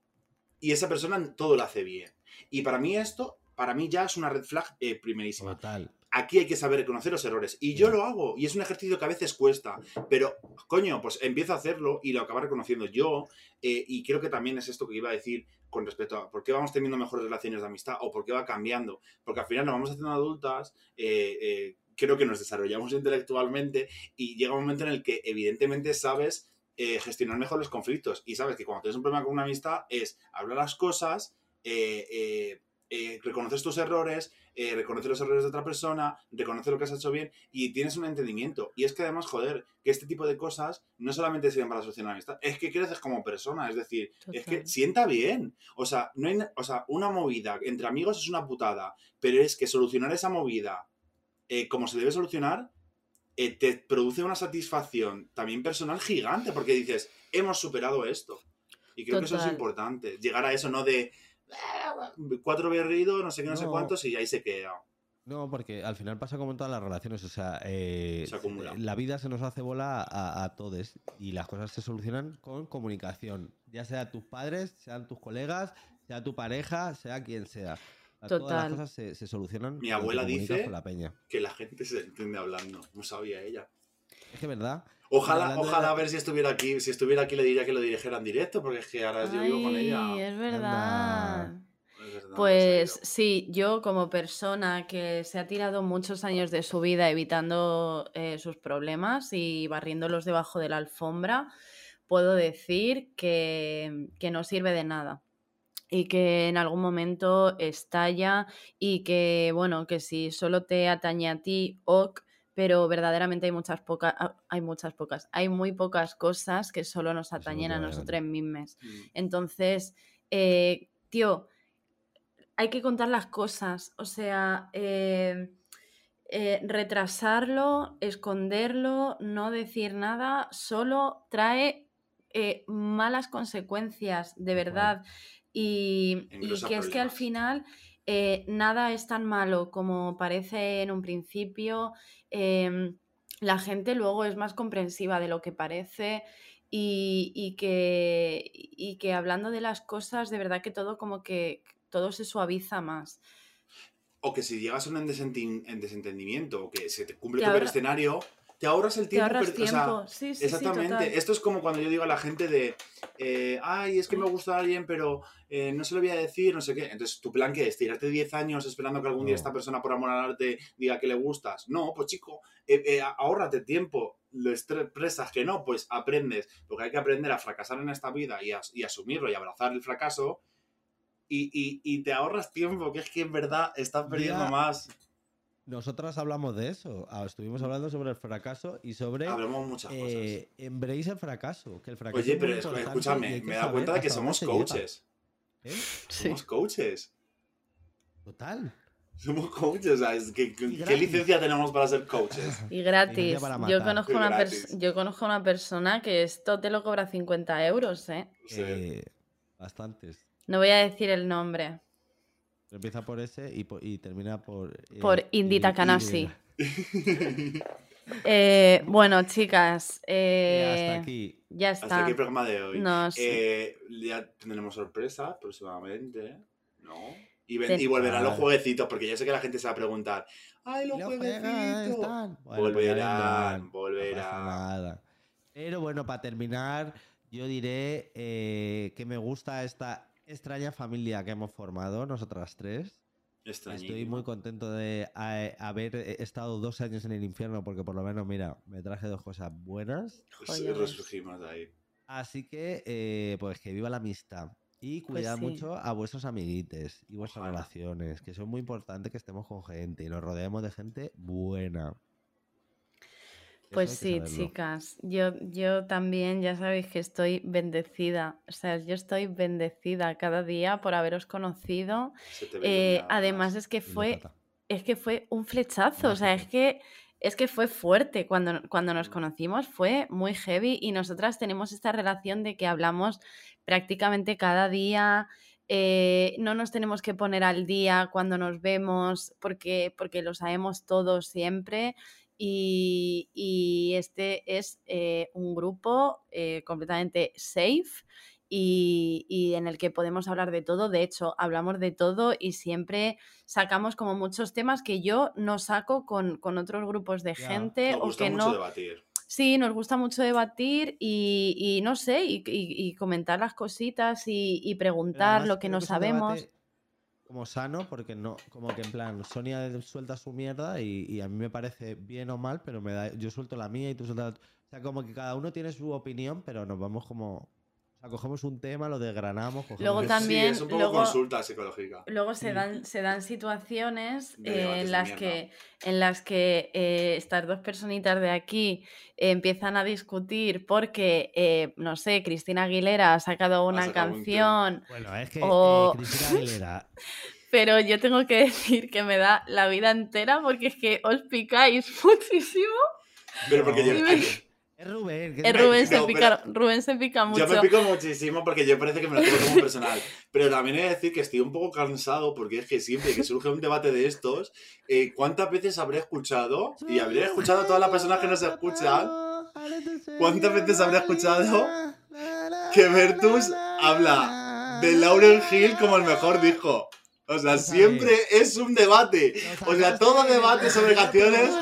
C: y esa persona todo lo hace bien. Y para mí esto, para mí ya es una red flag primerísima.
B: Total
C: aquí hay que saber reconocer los errores. Y yo lo hago, y es un ejercicio que a veces cuesta, pero coño, pues empiezo a hacerlo y lo acabo reconociendo yo. Eh, y creo que también es esto que iba a decir con respecto a por qué vamos teniendo mejores relaciones de amistad o por qué va cambiando. Porque al final nos vamos haciendo adultas, eh, eh, creo que nos desarrollamos intelectualmente y llega un momento en el que evidentemente sabes gestionar mejor los conflictos y sabes que cuando tienes un problema con una amistad es hablar las cosas, reconoces tus errores, eh, reconoce los errores de otra persona, reconoce lo que has hecho bien y tienes un entendimiento. Y es que además, joder, que este tipo de cosas no solamente sirven para solucionar la amistad, es que creces como persona, es decir, es que sienta bien. O sea, no hay, o sea, una movida entre amigos es una putada, pero es que solucionar esa movida eh, como se debe solucionar, eh, te produce una satisfacción también personal gigante, porque dices, hemos superado esto. Y creo que eso es importante, llegar a eso, no de cuatro berridos, no sé qué, no, sé cuántos, y ahí se queda.
B: No, porque al final pasa como en todas las relaciones, o sea, eh,
C: Se acumula.
B: la vida se nos hace bola a, a todos y las cosas se solucionan con comunicación, ya sea tus padres, sean tus colegas, sea tu pareja, sea quien sea. Sea, Todas
A: Total.
B: las cosas se, se solucionan.
C: Mi abuela dice-
B: con la peña.
C: Que la gente se entiende hablando. No sabía ella.
B: Es que verdad.
C: Ojalá, ojalá
B: la-
C: a ver si estuviera aquí. Si estuviera aquí le diría que lo dirigiera en directo, porque es que ahora yo vivo con ella.
A: es verdad.
B: Anda.
C: Es verdad,
A: Pues sí, yo como persona que se ha tirado muchos años de su vida evitando eh, sus problemas y barriéndolos debajo de la alfombra, puedo decir que, que no sirve de nada y que en algún momento estalla y que, bueno, que si solo te atañe a ti, ok, pero verdaderamente hay muchas pocas, hay muchas pocas, hay muy pocas cosas que solo nos atañen a nosotros mismos.
C: Mm.
A: Entonces, eh, tío, hay que contar las cosas. O sea, eh, eh, retrasarlo, esconderlo, no decir nada, solo trae malas consecuencias, de verdad. Y, y
C: Engrosa
A: que es que al final nada es tan malo como parece en un principio. Em, la gente luego es más comprensiva de lo que parece y, y que, y que hablando de las cosas, de verdad que todo como que todo se suaviza más.
C: O que si llegas a un desentendimiento o que se te cumple tu escenario, te ahorras el
A: Te
C: tiempo.
A: ahorras
C: per- o sea,
A: tiempo. sí, sí, sí,
C: Exactamente.
A: total.
C: Esto es como cuando yo digo a la gente de, eh, ay, es que me gusta alguien, pero eh, no se lo voy a decir, no sé qué. Entonces, ¿tu plan qué es? ¿Tirarte 10 años esperando que algún día esta persona por amor al arte diga que le gustas? No, pues chico, eh, eh, ahórrate tiempo. Lo expresas que no, pues aprendes. Porque hay que aprender a fracasar en esta vida y, as- y asumirlo y abrazar el fracaso. Y, y- y te ahorras tiempo, que es que en verdad estás perdiendo
B: Ya.
C: más.
B: Nosotras hablamos de eso. Ah, Estuvimos hablando sobre el fracaso y sobre
C: Hablamos muchas cosas.
B: eh, embrace el fracaso. Que el fracaso
C: Oye, pero es- escúchame, me he dado
B: saber
C: cuenta de que somos coaches.
B: ¿Eh?
A: Sí.
C: Somos coaches.
B: Total.
C: Somos coaches, o sea, es que, que-
B: Y
C: ¿qué
B: gratis.
C: licencia tenemos para ser coaches?
A: Y gratis. Yo conozco,
C: Y
A: una yo conozco una persona que esto te lo cobra 50 euros, ¿eh?
C: Sí.
B: Eh, bastantes.
A: No voy a decir el nombre.
B: Empieza por ese y, po- y termina por. eh,
A: Por Indita Kanasi. Eh, bueno, chicas, eh,
B: hasta aquí.
A: ya
C: Hasta
A: está.
C: aquí el programa de hoy.
A: No, sí.
C: Eh, ya tendremos sorpresa próximamente, ¿no? Y, ven-
A: Ten-
C: y volverán los
B: Vale.
C: jueguecitos, porque yo sé que la gente se va a preguntar, ¡ay, los
B: Los
C: jueguecitos!
B: Bueno,
C: Volverán, volverán.
B: No pasa nada. Pero bueno, para terminar, yo diré eh, que me gusta esta extraña familia que hemos formado, nosotras tres. Estoy muy contento de haber eh, estado dos años en el infierno, porque por lo menos, mira, me traje dos cosas buenas.
C: Pues
A: Joder.
C: resurgimos de ahí.
B: Así que, eh, pues que viva la amistad. Y cuidad
A: Pues sí.
B: mucho a vuestros amiguites y vuestras
C: Ojalá.
B: relaciones, que son muy importantes que estemos con gente y nos rodeemos de gente buena.
A: Pues sí, chicas, yo, yo también ya sabéis que estoy bendecida, o sea, yo estoy bendecida cada día por haberos conocido. Eh, además es que fue, es que fue un flechazo, o sea, es que, es que fue fuerte cuando, cuando nos
C: Mm.
A: conocimos, fue muy heavy y nosotras tenemos esta relación de que hablamos prácticamente cada día, eh, no nos tenemos que poner al día cuando nos vemos porque, porque lo sabemos todos siempre. Y, y este es eh, un grupo eh, completamente safe y, y en el que podemos hablar de todo. De hecho, hablamos de todo y siempre sacamos como muchos temas que yo no saco con, con otros grupos de gente
C: Nos
A: o
C: gusta
A: que
C: mucho
A: no.
C: debatir.
A: Sí, nos gusta mucho debatir y, y no sé, y, comentar las cositas y, preguntar
B: además
A: lo que no
B: es un
A: sabemos.
B: debate Como sano, porque no, como que en plan, Sonia suelta su mierda y, a mí me parece bien o mal, pero me da, yo suelto la mía y tú sueltas la O sea, como que cada uno tiene su opinión, pero nos vamos como. Sea, cogemos un tema, lo desgranamos. Cogemos
A: Luego también-
C: Sí, es un poco
A: luego-
C: consulta psicológica.
A: Luego se
B: Mm.
A: dan, se dan situaciones eh, en, las que, en las que eh, estas dos personitas de aquí eh, empiezan a discutir porque, eh, no sé, Cristina Aguilera ha sacado una
C: sacado un
A: canción,
B: Bueno, es que
A: O-
B: eh, Cristina Aguilera.
A: pero yo tengo que decir que me da la vida entera porque es que os picáis muchísimo.
C: Pero porque
B: No.
C: yo-
B: Es Rubén. que es-
A: Rubén, se pica, Rubén se pica mucho.
C: Yo me pico muchísimo porque yo parece que me lo tomo como personal. Pero también he de decir que estoy un poco cansado porque es que siempre que surge un debate de estos, eh, ¿cuántas veces habré escuchado? Y habré escuchado a todas las personas que nos escuchan. ¿Cuántas veces habré escuchado que Bertus habla de Lauren Hill como el mejor disco? O sea, siempre es un debate. O sea, todo debate sobre canciones, O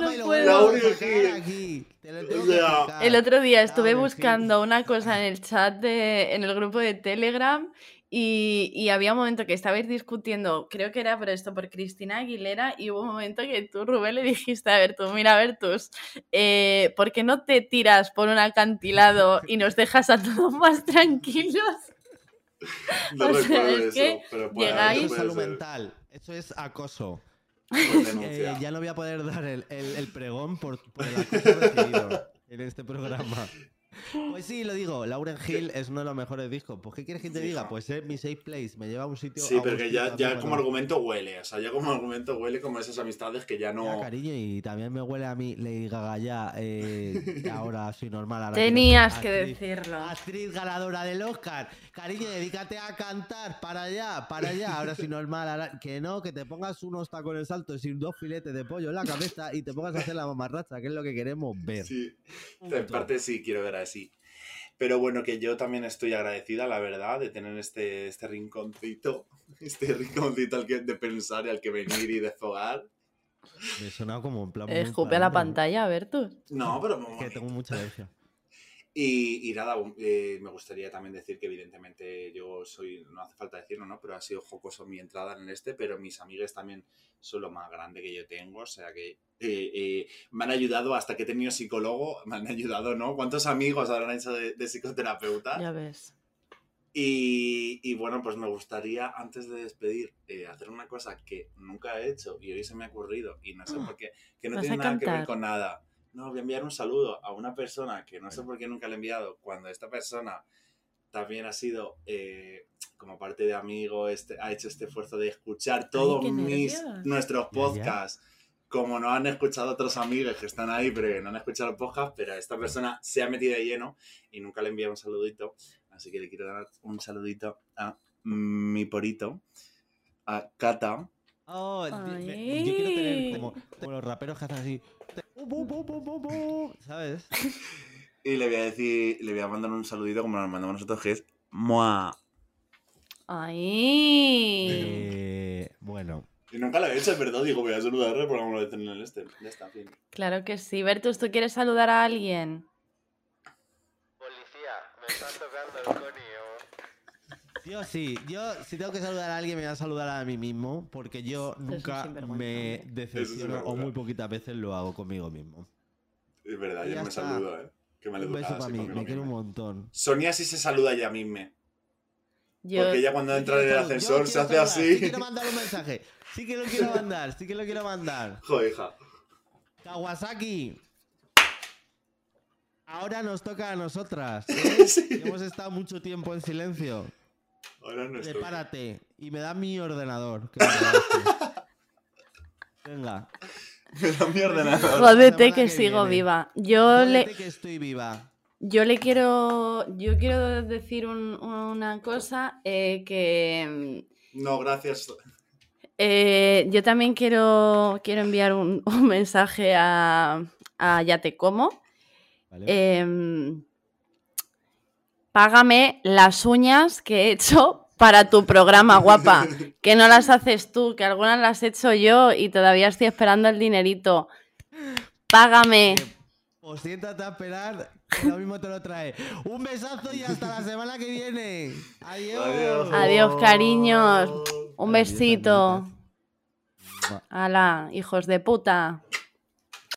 C: sea,
B: sacar.
A: El otro día estuve
B: Lauren Hill.
A: buscando una cosa en el chat de, en el grupo de Telegram y, y había un momento que estabais discutiendo, creo que era por esto, por Cristina Aguilera, y hubo un momento que tú, Rubén, le dijiste a Bertus, mira, Bertus, eh, ¿por qué no te tiras por un acantilado y nos dejas a todos más tranquilos?
C: No
A: O sea,
C: recuerdo
A: es
C: eso,
A: que
C: pero puede-
A: llegáis-
B: Eso salud mental. Eso es acoso.
C: Pues
B: Eh, ya no voy a poder dar el, el- el pregón por, por el acoso recibido en este programa. Pues sí, lo digo, Lauren Hill es uno de los mejores discos. Pues, ¿qué quieres que te diga? Pues es mi safe place, me lleva a un sitio.
C: Sí,
B: a
C: pero que ya,
B: a
C: ya como argumento huele. O sea, ya como argumento huele como esas amistades que ya
B: Ya,
C: no.
B: cariño, y también me huele a mí Lady Gaga ya. eh, ahora soy normal. ahora
A: Tenías que
B: actriz-
A: decirlo.
B: Actriz ganadora del Oscar. Cariño, dedícate a cantar. Para allá, para allá. Ahora soy normal. ahora- Que no, que te pongas unos tacones altos sin dos filetes de pollo en la cabeza y te pongas a hacer la mamarracha, que es lo que queremos ver.
C: Sí, en parte sí quiero ver así. Pero bueno, que yo también estoy agradecida, la verdad, de tener este, este rinconcito. Este rinconcito al que, de pensar y al que venir y desfogar.
B: Me he sonado como en plan.
A: Eh, Escupe a la pantalla, Bertus.
C: No, pero
B: Es que tengo mucha alergia.
C: Y, y nada, eh, me gustaría también decir que evidentemente yo soy, no hace falta decirlo, ¿no? Pero ha sido jocoso mi entrada en este, pero mis amigas también son lo más grande que yo tengo, o sea que eh, eh, me han ayudado hasta que he tenido psicólogo, me han ayudado, ¿no? ¿Cuántos amigos habrán hecho de, de psicoterapeuta?
A: Ya ves.
C: Y, y bueno, pues me gustaría, antes de despedir, eh, hacer una cosa que nunca he hecho y hoy se me ha ocurrido y no sé por qué, que no
A: ¿Vas
C: tiene nada que ver con nada. No, voy a enviar un saludo a una persona que no sé por qué nunca le he enviado, cuando esta persona también ha sido eh, como parte de amigo, este, ha hecho este esfuerzo de escuchar todos mis, nuestros podcasts. Como no han escuchado otros amigos que están ahí, pero que no han escuchado el podcast, pero esta persona se ha metido de lleno y nunca le he enviado un saludito. Así que le quiero dar un saludito a mi porito, a Kata.
B: Oh,
A: Ay.
B: yo quiero tener como, como los raperos que hacen así. ¿Sabes?
C: Y le voy a decir, le voy a mandar un saludito como nos mandamos nosotros, que es Moa.
A: ¡Ay!
B: Eh, bueno.
C: Y nunca lo he hecho, es verdad. Digo, voy a saludarle por alguna vez en el este. Ya está, fin.
A: Claro que sí. Bertus, ¿tú quieres saludar a alguien?
D: Policía, me están tocando el conio.
B: Yo sí, yo si tengo que saludar a alguien me voy a saludar a mí mismo porque yo
A: un
B: nunca me decepciono o muy poquitas veces lo hago conmigo mismo.
C: Es verdad, yo me
B: está.
C: saludo, ¿eh? Que me
B: Un beso para mí, me quiero un montón.
C: Sonia sí se saluda ella misma.
A: Yo,
C: Porque ella cuando
B: Yo
C: entra en el ascensor se hace
B: saludar,
C: así.
B: Sí quiero mandar un mensaje. Sí que lo quiero mandar, sí que lo quiero mandar.
C: Joder, hija.
B: Kawasaki. Ahora nos toca a nosotras. ¿eh?
C: Sí.
B: Hemos estado mucho tiempo en silencio.
C: Ahora no estoy.
B: Prepárate y me da mi ordenador. que. Venga.
C: Me da mi ordenador.
A: Jódete que
B: que
A: sigo
B: viene.
A: viva. Yo le,
B: Jódete que estoy viva.
A: yo le quiero, yo quiero decir un- una cosa eh, que
C: No, gracias.
A: eh, yo también quiero, quiero enviar un, un mensaje a, a Ya te como.
B: ¿Vale?
A: Em, págame las uñas que he hecho para tu programa, guapa. Que no las haces tú, que algunas las he hecho yo y todavía estoy esperando el dinerito. Págame.
B: Pues siéntate a esperar, que lo mismo te lo trae. Un besazo y hasta la semana que viene. Adiós.
C: Adiós.
A: Adiós, cariños. Un besito.
B: amiguitas.
A: Ala, hijos de puta.